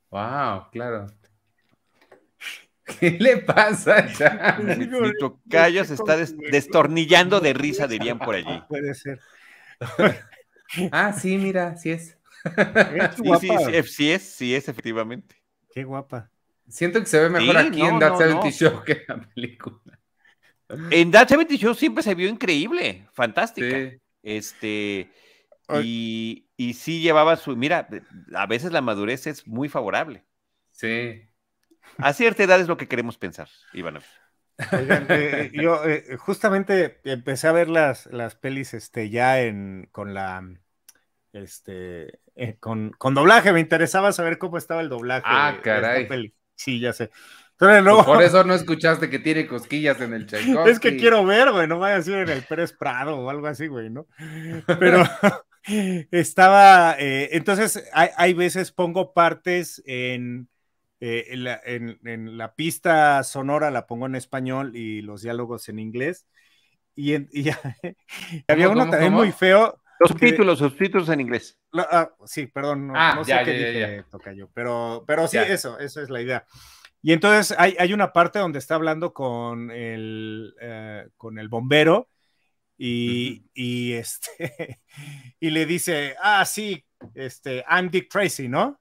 Wow, claro. ¿Qué le pasa? Mi, tocayo se está destornillando de risa, dirían por allí. Puede ser. ah, sí, mira, sí es. sí, sí, sí, sí es, sí es, efectivamente. Qué guapa. Siento que se ve mejor aquí en That 70 Show que en la película. En That 70 Show siempre se vio increíble, fantástica. Este, y, y sí llevaba su. Mira, a veces la madurez es muy favorable. Sí. A cierta edad es lo que queremos pensar, Iván. Eh, yo eh, justamente empecé a ver las, las pelis este, ya en, con la este eh, con, con, doblaje. Me interesaba saber cómo estaba el doblaje. Ah, caray. Sí, ya sé. Pues por eso no escuchaste que tiene cosquillas en el Tchaikovsky. Es que quiero ver, güey, no vaya a ser en el Pérez Prado o algo así, güey, ¿no? Pero estaba, eh, entonces hay, veces pongo partes en, eh, en, la, pista sonora, la pongo en español y los diálogos en inglés. Y, había uno también muy feo. Los subtítulos, subtítulos en inglés. Ah, sí, perdón, no, ah, sé qué dije, Tocayo, pero, pero sí, eso, eso es la idea. Y entonces hay, hay, una parte donde está hablando con el, eh, con el bombero y, y, este, y le dice, ah, sí, este, I'm Dick Tracy, ¿no?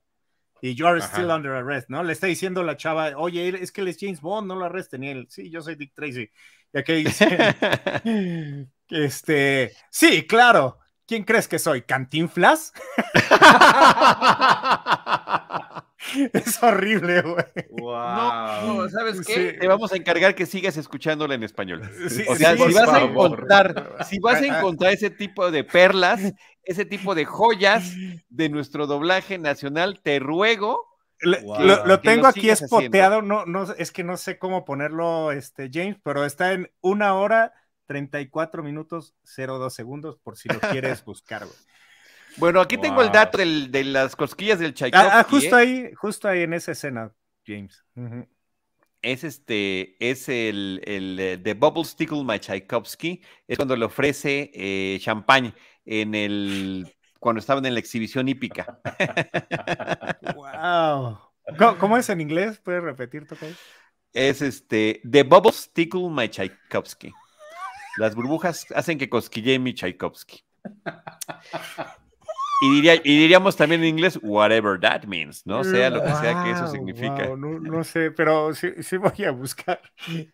Y you are still under arrest, ¿no? Le está diciendo la chava, oye, es que él es James Bond, no lo arresten. Y él, sí, yo soy Dick Tracy. Y aquí dice, este, sí, claro, ¿Quién crees que soy? ¿Cantinflas? es horrible, güey. No, ¿sabes qué? Te vamos a encargar que sigas escuchándola en español. o sea, si vas a encontrar, si vas a encontrar ese tipo de perlas, ese tipo de joyas de nuestro doblaje nacional, te ruego. lo, tengo aquí espoteado, no, no, es que no sé cómo ponerlo, este, James, pero está en una hora 34 minutos 02 segundos, por si lo quieres buscar, güey. Bueno, aquí tengo el dato de las cosquillas del Tchaikovsky. Ah, ah justo ¿eh? ahí, justo ahí en esa escena, James. Es este, es el, el The Bubbles Tickle My Tchaikovsky, es cuando le ofrece eh, champagne en el cuando estaban en la exhibición hípica. wow. ¿Cómo, es en inglés? ¿Puedes repetir, Tocay? Es este, The Bubbles Tickle My Tchaikovsky. Las burbujas hacen que cosquille mi Tchaikovsky. Y, diría, y, diríamos también en inglés, whatever that means, ¿no? Sea lo que sea que eso significa. no, sé, pero sí, sí, voy a buscar,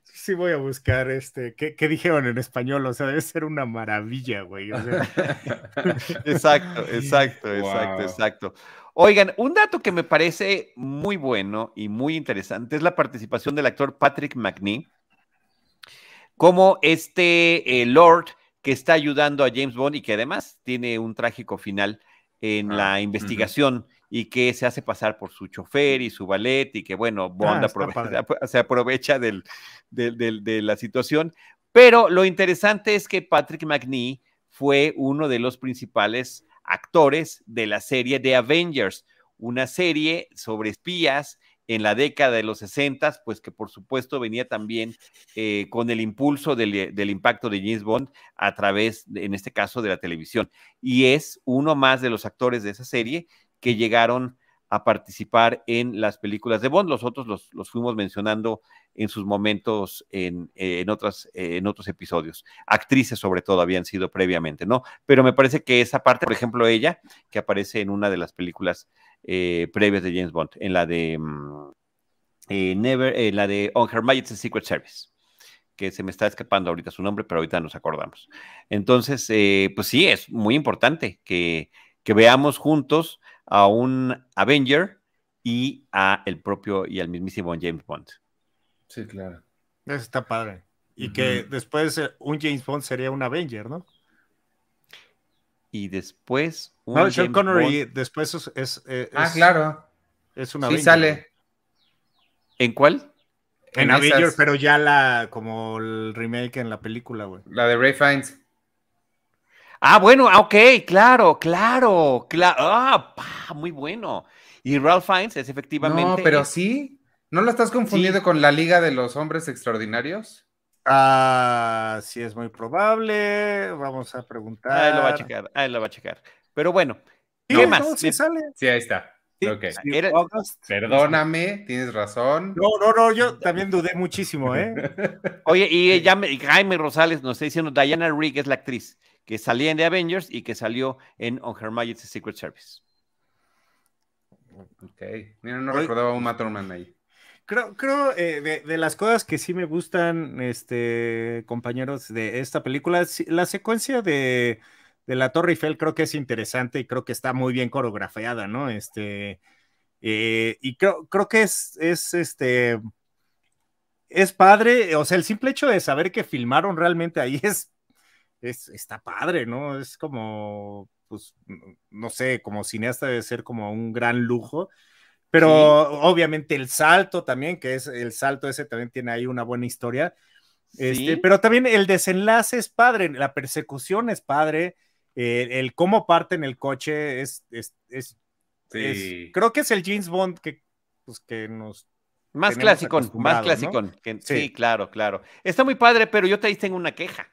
sí voy a buscar este, ¿qué, ¿qué, dijeron en español? O sea, debe ser una maravilla, güey. exacto, exacto, exacto, exacto. Oigan, un dato que me parece muy bueno y muy interesante es la participación del actor Patrick McNee como este eh, Lord que está ayudando a James Bond y que además tiene un trágico final en ah, la investigación y que se hace pasar por su chofer y su ballet y que, bueno, Bond ah, se aprovecha del, de la situación. Pero lo interesante es que Patrick McNee fue uno de los principales actores de la serie de Avengers, una serie sobre espías en la década de los 60, pues que por supuesto venía también eh, con el impulso del, del, impacto de James Bond a través, en este caso, de la televisión. Y es uno más de los actores de esa serie que llegaron a participar en las películas de Bond. Los otros los, los fuimos mencionando en sus momentos en, en, otras, en otros episodios. Actrices sobre todo habían sido previamente, ¿no? Pero me parece que esa parte, por ejemplo, ella, que aparece en una de las películas eh, previas de James Bond, en la de mm, eh, Never, eh, la de On Her Majesty's Secret Service que se me está escapando ahorita su nombre, pero ahorita nos acordamos. Entonces, pues sí, es muy importante que, que veamos juntos a un Avenger y a el propio y al mismísimo James Bond. Sí, claro. Eso está padre. Y que después un James Bond sería un Avenger, ¿no? Y después un no, Sean Connery después es, Ah, claro. Es una sí sale. ¿En cuál? En, Avenger, pero ya la como el remake en la película, güey. La de Ray Fiennes. Ah, bueno, ah, ok, claro, claro, claro. Ah, muy bueno. Y Ralph Fiennes es efectivamente. No, pero sí. ¿No lo estás confundiendo con la Liga de los Hombres Extraordinarios? Ah, sí, es muy probable. Vamos a preguntar. Ahí lo va a checar, ahí lo va a checar. Pero bueno, ¿qué más? Sí, sale. sí, ahí está. Perdóname, tienes razón. No, no, no, yo también dudé muchísimo, ¿eh? Oye, y ya Jaime Rosales nos está diciendo, Diana Rigg es la actriz que salía en The Avengers y que salió en On Her Majesty's Secret Service. Ok, mira, no recordaba un Matt ahí. Creo, creo eh, de, las cosas que sí me gustan, este, compañeros, de esta película, la secuencia de, la Torre Eiffel creo que es interesante y creo que está muy bien coreografiada, ¿no? Este, eh, y creo, creo que es, es, este, es padre, o sea, el simple hecho de saber que filmaron realmente ahí es, es está padre, ¿no? Es como, pues, no sé, como cineasta debe ser como un gran lujo pero obviamente el salto también, que es el salto ese también tiene ahí una buena historia. Este, pero también el desenlace es padre, la persecución es padre, el cómo parten el coche es, es, es, creo que es el James Bond que, pues, que nos más clásico, más clásico. sí. claro, claro. Está muy padre, pero yo te tengo una queja.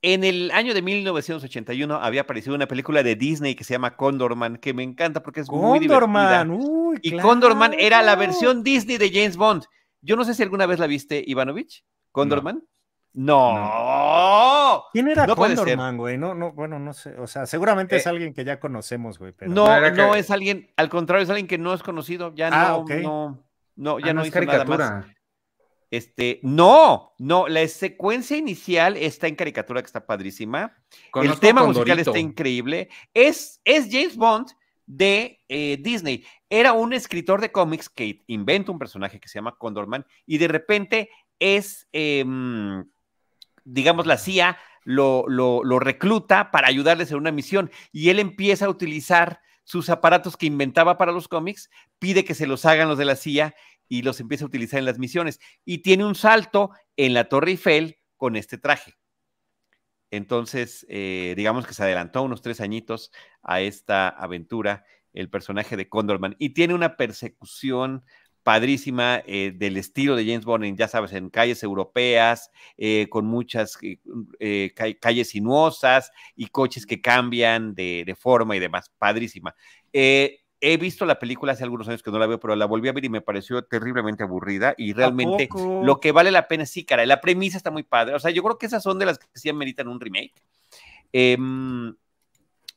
En el año de 1981 había aparecido una película de Disney que se llama Condorman, que me encanta porque es muy divertida. Uy, y Condorman era la versión Disney de James Bond. Yo no sé si alguna vez la viste, Ivanovich. ¿Condorman? No. ¿Quién era Condorman, güey? No, no, bueno, no sé. O sea, seguramente es eh, alguien que ya conocemos, güey. No, no, es alguien, al contrario, es alguien que no es conocido. Ya ah, no, no, ya ah, no, es caricatura. Nada más. Este, no, no, la secuencia inicial está en caricatura que está padrísima. el tema musical está increíble. Es, es James Bond de eh, Disney. Era un escritor de cómics que inventa un personaje que se llama Condorman y de repente es, em, digamos, la CIA lo, lo, recluta para ayudarles en una misión y él empieza a utilizar sus aparatos que inventaba para los cómics, pide que se los hagan los de la CIA y los empieza a utilizar en las misiones. Y tiene un salto en la Torre Eiffel con este traje. Entonces, eh, digamos que se adelantó unos tres añitos a esta aventura el personaje de Condorman y tiene una persecución padrísima eh, del estilo de James Bond, en, ya sabes, en calles europeas, eh, con muchas calles sinuosas y coches que cambian de, forma y demás. Padrísima. he visto la película hace algunos años que no la veo, pero la volví a ver y me pareció terriblemente aburrida y realmente lo que vale la pena sí, cara, la premisa está muy padre. O sea, yo creo que esas son de las que sí ameritan un remake.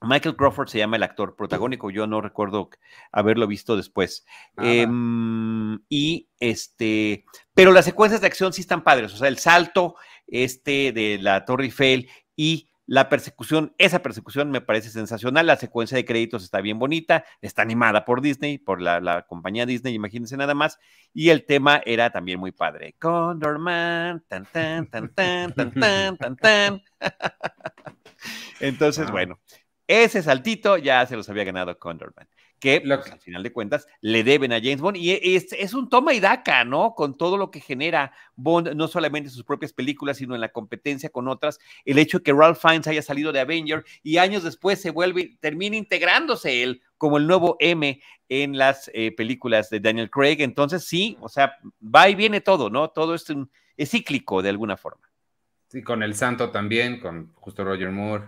Michael Crawford se llama el actor protagónico, yo no recuerdo haberlo visto después. Ah, em, y este, pero las secuencias de acción sí están padres, o sea, el salto este de la Torre Eiffel y la persecución, esa persecución me parece sensacional, la secuencia de créditos está bien bonita, está animada por Disney, por la, la compañía Disney, imagínense nada más, y el tema era también muy padre. Condorman, tan tan tan tan tan tan tan. Entonces, bueno, ese saltito ya se los había ganado Condorman, que pues, al final de cuentas le deben a James Bond y es, es, un toma y daca, ¿no? Con todo lo que genera Bond, no solamente en sus propias películas, sino en la competencia con otras. El hecho de que Ralph Fiennes haya salido de Avenger y años después se vuelve, termina integrándose él como el nuevo M en las eh, películas de Daniel Craig. Entonces, sí, o sea, va y viene todo, ¿no? Todo es, es cíclico de alguna forma. Sí, con el Santo también, con justo Roger Moore.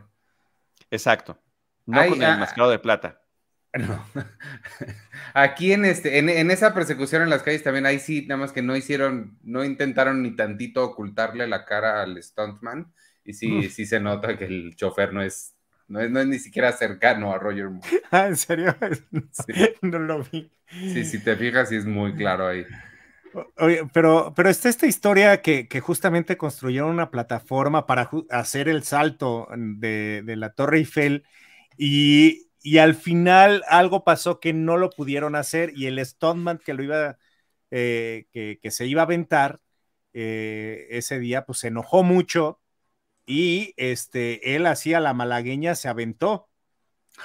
Exacto. No con el ah, mascado de plata. No. Aquí en este, en, esa persecución en las calles también, ahí sí, nada más que no hicieron, no intentaron ni tantito ocultarle la cara al stuntman. Y sí, sí se nota que el chofer no es, no es, no es ni siquiera cercano a Roger Moore. Ah, ¿en serio? Sí. No lo vi. Sí, si te fijas, sí es muy claro ahí. Oye, pero, pero está esta historia que, que justamente construyeron una plataforma para hacer el salto de, de la Torre Eiffel y, al final algo pasó que no lo pudieron hacer y el stuntman que lo iba, eh, que, se iba a aventar eh, ese día, pues se enojó mucho y este, él hacía la malagueña, se aventó.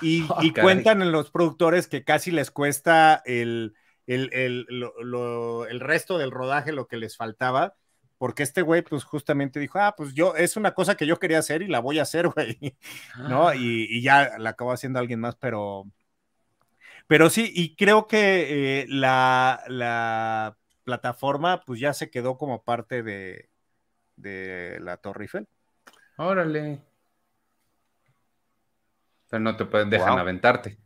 Y, ah, cuentan en los productores que casi les cuesta el, el, el resto del rodaje, lo que les faltaba, porque este güey, pues justamente dijo, ah, pues yo, es una cosa que yo quería hacer y la voy a hacer, güey, ¿no? Ah. Y, ya la acabó haciendo alguien más, pero, pero sí, y creo que eh, la, la, plataforma, pues ya se quedó como parte de, de la Torre Eiffel. Órale. Pero no te pueden dejar aventarte.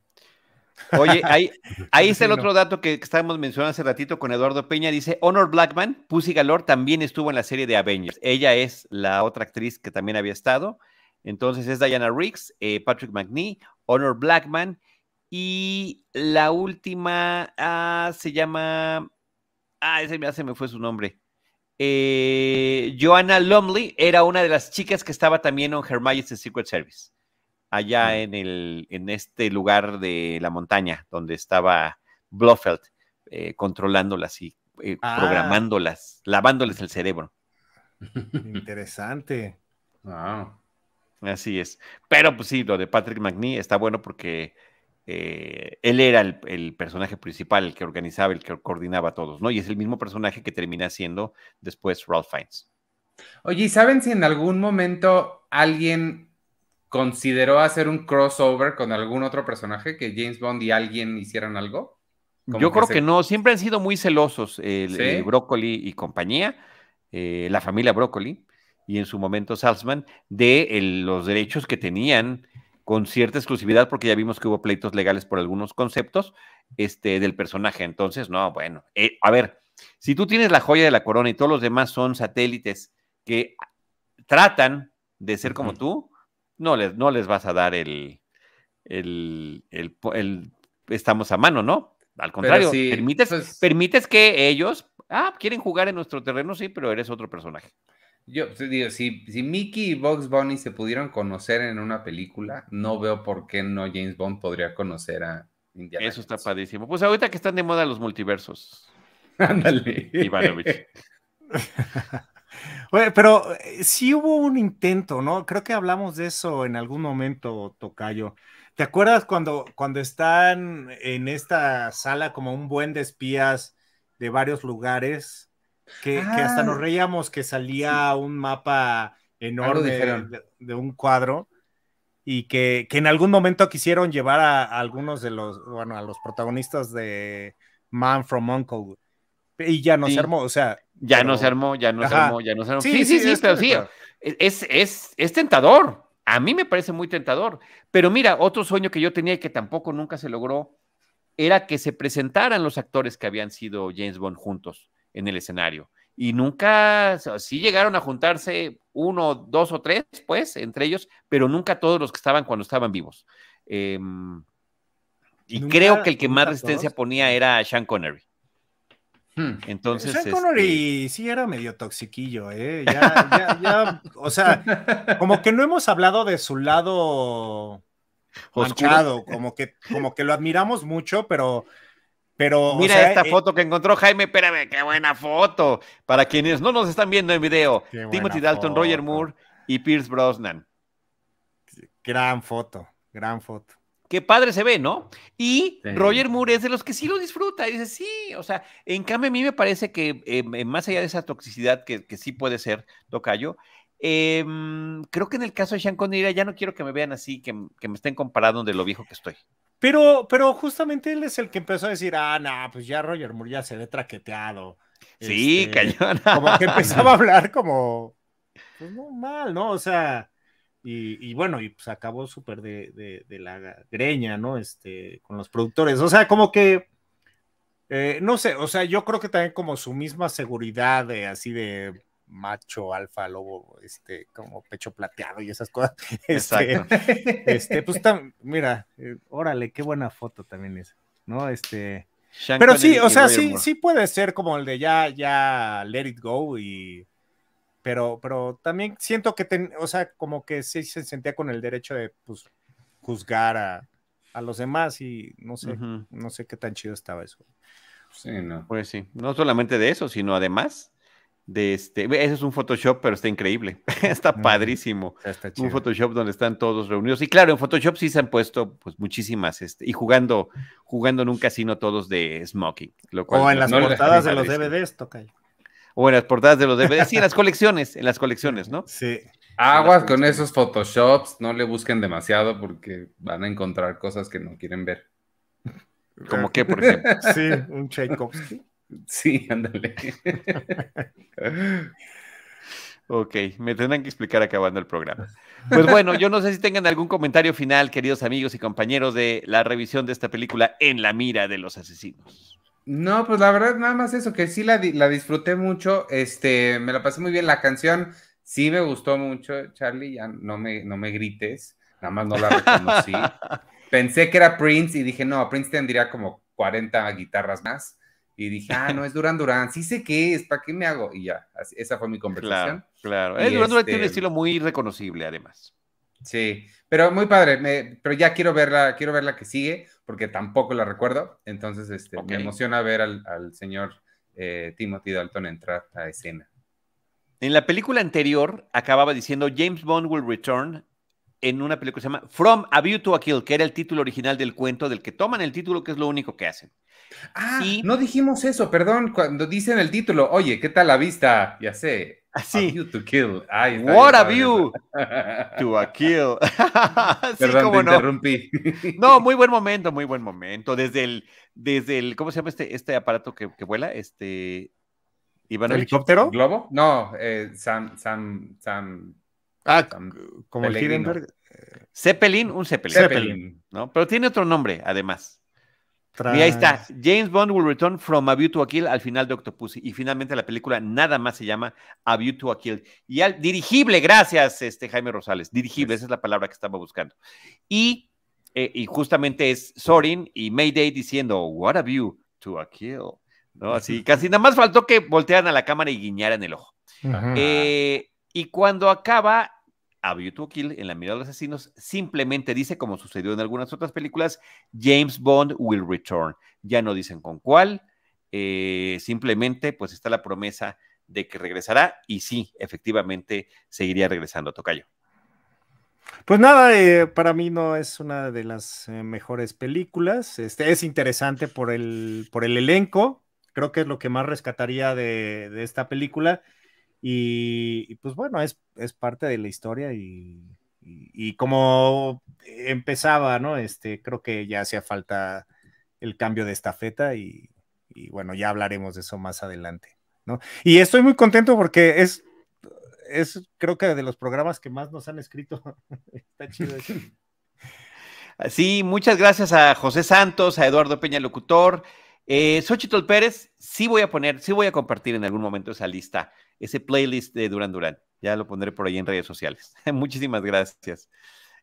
Oye, ahí, ahí está el otro dato que, estábamos mencionando hace ratito con Eduardo Peña. Dice, Honor Blackman, Pussy Galore, también estuvo en la serie de Avengers. Ella es la otra actriz que también había estado. Entonces es Diana Riggs, eh, Patrick McNee, Honor Blackman. Y la última ah, se llama... Ah, ese se me fue su nombre. Eh, Joanna Lumley era una de las chicas que estaba también en Her Majesty's Secret Service allá en, el, en este lugar de la montaña donde estaba Blofeld, eh, controlándolas y eh, ah. programándolas, lavándoles el cerebro. Interesante. Así es. Pero pues sí, lo de Patrick McNee está bueno porque eh, él era el, personaje principal, el que organizaba, el que coordinaba a todos, ¿no? Y es el mismo personaje que termina siendo después Ralph Fiennes. Oye, ¿y saben si en algún momento alguien ¿Consideró hacer un crossover con algún otro personaje que James Bond y alguien hicieran algo? Yo creo que, no, siempre han sido muy celosos el, eh, Broccoli y compañía, eh, la familia Broccoli y en su momento Salzman, de los derechos que tenían con cierta exclusividad, porque ya vimos que hubo pleitos legales por algunos conceptos este, del personaje. Entonces, no, bueno, eh, a ver, si tú tienes la joya de la corona y todos los demás son satélites que tratan de ser como tú, no les, no les vas a dar el, el, estamos a mano, ¿no? Al contrario, permites, pues permites que ellos, ah, quieren jugar en nuestro terreno, sí, pero eres otro personaje. Yo digo, si, si Mickey y Box Bunny se pudieron conocer en una película, no veo por qué no James Bond podría conocer a Indiana. Eso está padrísimo. Pues ahorita que están de moda los multiversos. Ándale. Ivanovich. pero eh, sí hubo un intento, ¿no? Creo que hablamos de eso en algún momento, Tocayo. ¿Te acuerdas cuando, cuando están en esta sala como un buen de espías de varios lugares? Que, hasta nos ah. reíamos que salía un mapa enorme de, un cuadro y que, en algún momento quisieron llevar a, algunos de los, bueno, a los protagonistas de Man from Uncle y ya no se armó, o sea. Ya no se armó, ya no se armó, ya no se armó. Sí, sí, sí, pero sí, es, es, es tentador. A mí me parece muy tentador. Pero mira, otro sueño que yo tenía y que tampoco nunca se logró era que se presentaran los actores que habían sido James Bond juntos en el escenario. Y nunca, sí llegaron a juntarse uno, dos o tres, pues, entre ellos, pero nunca todos los que estaban cuando estaban vivos. Em, y creo que el que más resistencia ponía era Sean Connery. Hmm. Entonces. Sean Connery este sí era medio toxiquillo, ¿eh? Ya, ya, ya, o sea, como que no hemos hablado de su lado manchado, como que, como que lo admiramos mucho, pero. Pero, Mira esta eh, foto que encontró Jaime, espérame, qué buena foto. Para quienes no nos están viendo en video, Timothy Dalton, Roger Moore y Pierce Brosnan. Gran foto, gran foto qué padre se ve, ¿no? Y Roger Moore es de los que sí lo disfruta, y dice, sí, o sea, en cambio a mí me parece que em, más allá de esa toxicidad que, sí puede ser, Tocayo, em, creo que en el caso de Sean Connery ya no quiero que me vean así, que, me estén comparando de lo viejo que estoy. Pero, pero justamente él es el que empezó a decir, ah, no, pues ya Roger Moore ya se ve traqueteado. Sí, este, cañón. Como que empezaba a hablar como, pues no mal, ¿no? O sea, y, bueno, y pues acabó súper de, la greña, ¿no? Este, con los productores. O sea, como que, eh, no sé, o sea, yo creo que también como su misma seguridad de así de macho, alfa, lobo, este, como pecho plateado y esas cosas. Este, este pues mira, eh, órale, qué buena foto también es, ¿no? Este. pero sí, o sea, sí, sí puede ser como el de ya, ya, let it go y pero, pero también siento que, o sea, como que sí se sentía con el derecho de, pues, juzgar a, los demás y no sé, no sé qué tan chido estaba eso. Sí, no. Pues sí, no solamente de eso, sino además de este, ese es un Photoshop, pero está increíble, está padrísimo. un Photoshop donde están todos reunidos. Y claro, en Photoshop sí se han puesto pues muchísimas, este, y jugando, jugando en un casino todos de smoking. Lo cual, o en las portadas de los DVDs, toca. O en las portadas de los DVDs, sí, en las colecciones, en las colecciones, ¿no? Sí. Aguas con esos Photoshops, no le busquen demasiado porque van a encontrar cosas que no quieren ver. ¿Como qué, por ejemplo? Sí, un Tchaikovsky. Sí, ándale. ok, me tendrán que explicar acabando el programa. Pues bueno, yo no sé si tengan algún comentario final, queridos amigos y compañeros, de la revisión de esta película En la mira de los asesinos. No, pues la verdad, nada más eso, que sí la, la, disfruté mucho, este, me la pasé muy bien, la canción sí me gustó mucho, Charlie, ya no me, no me grites, nada más no la reconocí. Pensé que era Prince y dije, no, Prince tendría como 40 guitarras más. Y dije, ah, no, es Duran Duran, sí sé qué es, ¿para qué me hago? Y ya, esa fue mi conversación. Claro, claro. Duran Duran tiene un este estilo muy reconocible, además. Sí, pero muy padre, pero ya quiero verla, quiero ver la que sigue, porque tampoco la recuerdo, entonces este, me emociona ver al, señor eh, Timothy Dalton entrar a escena. En la película anterior acababa diciendo James Bond will return en una película que se llama From a View to a Kill, que era el título original del cuento, del que toman el título, que es lo único que hacen. Ah, no dijimos eso, perdón, cuando dicen el título, oye, ¿qué tal la vista? Ya sé, Así. A view to kill. What a view to a kill. Perdón, te interrumpí. no, muy buen momento, muy buen momento. Desde el, desde el, ¿cómo se llama este, este aparato que, que vuela? Este. ¿Helicóptero? ¿Globo? No, eh, Sam, Sam, Sam. Ah, como el Hindenburg. Zeppelin, un Zeppelin. Zeppelin. ¿no? Pero tiene otro nombre, además. Y ahí está, James Bond will return from A View to a Kill al final de Octopussy. Y finalmente la película nada más se llama A View to a Kill. Y al dirigible, gracias, este, Jaime Rosales. Dirigible, esa es la palabra que estaba buscando. Y, eh, y justamente es Sorin y Mayday diciendo, What a View to a Kill. ¿No? Así, casi nada más faltó que voltearan a la cámara y guiñaran el ojo. Eh, y cuando acaba, a View Kill en la mirada de los asesinos simplemente dice, como sucedió en algunas otras películas, James Bond will return. Ya no dicen con cuál, eh, simplemente pues está la promesa de que regresará y sí, efectivamente seguiría regresando, Tocayo. Pues nada, eh, para mí no es una de las eh, mejores películas. Este, es interesante por el, por el elenco. Creo que es lo que más rescataría de, de esta película Y, pues bueno, es, es, parte de la historia y, y, como empezaba, ¿no? Este, creo que ya hacía falta el cambio de estafeta y, y bueno, ya hablaremos de eso más adelante, ¿no? Y estoy muy contento porque es, es creo que de los programas que más nos han escrito. Está chido eso. Sí, muchas gracias a José Santos, a Eduardo Peña Locutor. Eh, Xochitl Pérez, sí voy a poner, sí voy a compartir en algún momento esa lista, ese playlist de Duran Durán. Ya lo pondré por ahí en redes sociales. Muchísimas gracias.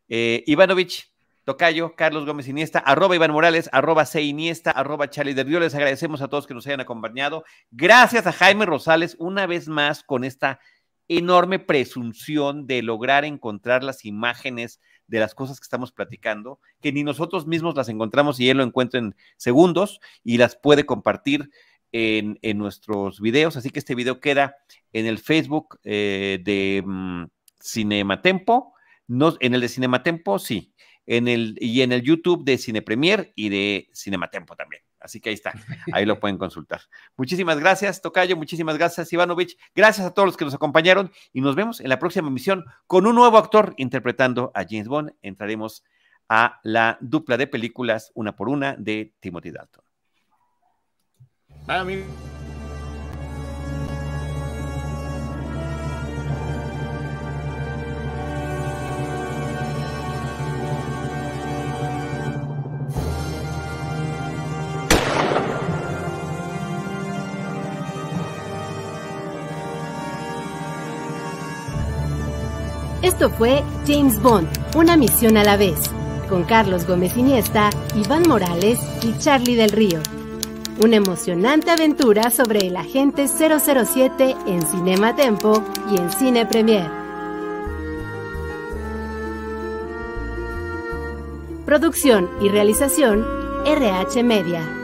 Eh, Ivanovich, Tocayo, Carlos Gómez Iniesta, arroba Iván Morales, arroba C Iniesta, arroba Charlie Del Río. Les agradecemos a todos que nos hayan acompañado. Gracias a Jaime Rosales, una vez más, con esta enorme presunción de lograr encontrar las imágenes de las cosas que estamos platicando, que ni nosotros mismos las encontramos y él lo encuentra en segundos y las puede compartir en, nuestros videos. Así que este video queda en el Facebook eh, de mm, Cinematempo, no, en el de Cinematempo, sí, en el, y en el YouTube de Cine Premier y de Cinematempo también. Así que ahí está, ahí lo pueden consultar. Muchísimas gracias, Tocayo, muchísimas gracias, Ivanovich. Gracias a todos los que nos acompañaron y nos vemos en la próxima emisión con un nuevo actor interpretando a James Bond. Entraremos a la dupla de películas una por una de Timothy Dalton. Esto fue James Bond, una misión a la vez, con Carlos Gómez Iniesta, Iván Morales y Charlie del Río. Una emocionante aventura sobre el agente 007 en Cinema Tempo y en Cine Premier. Producción y realización RH Media.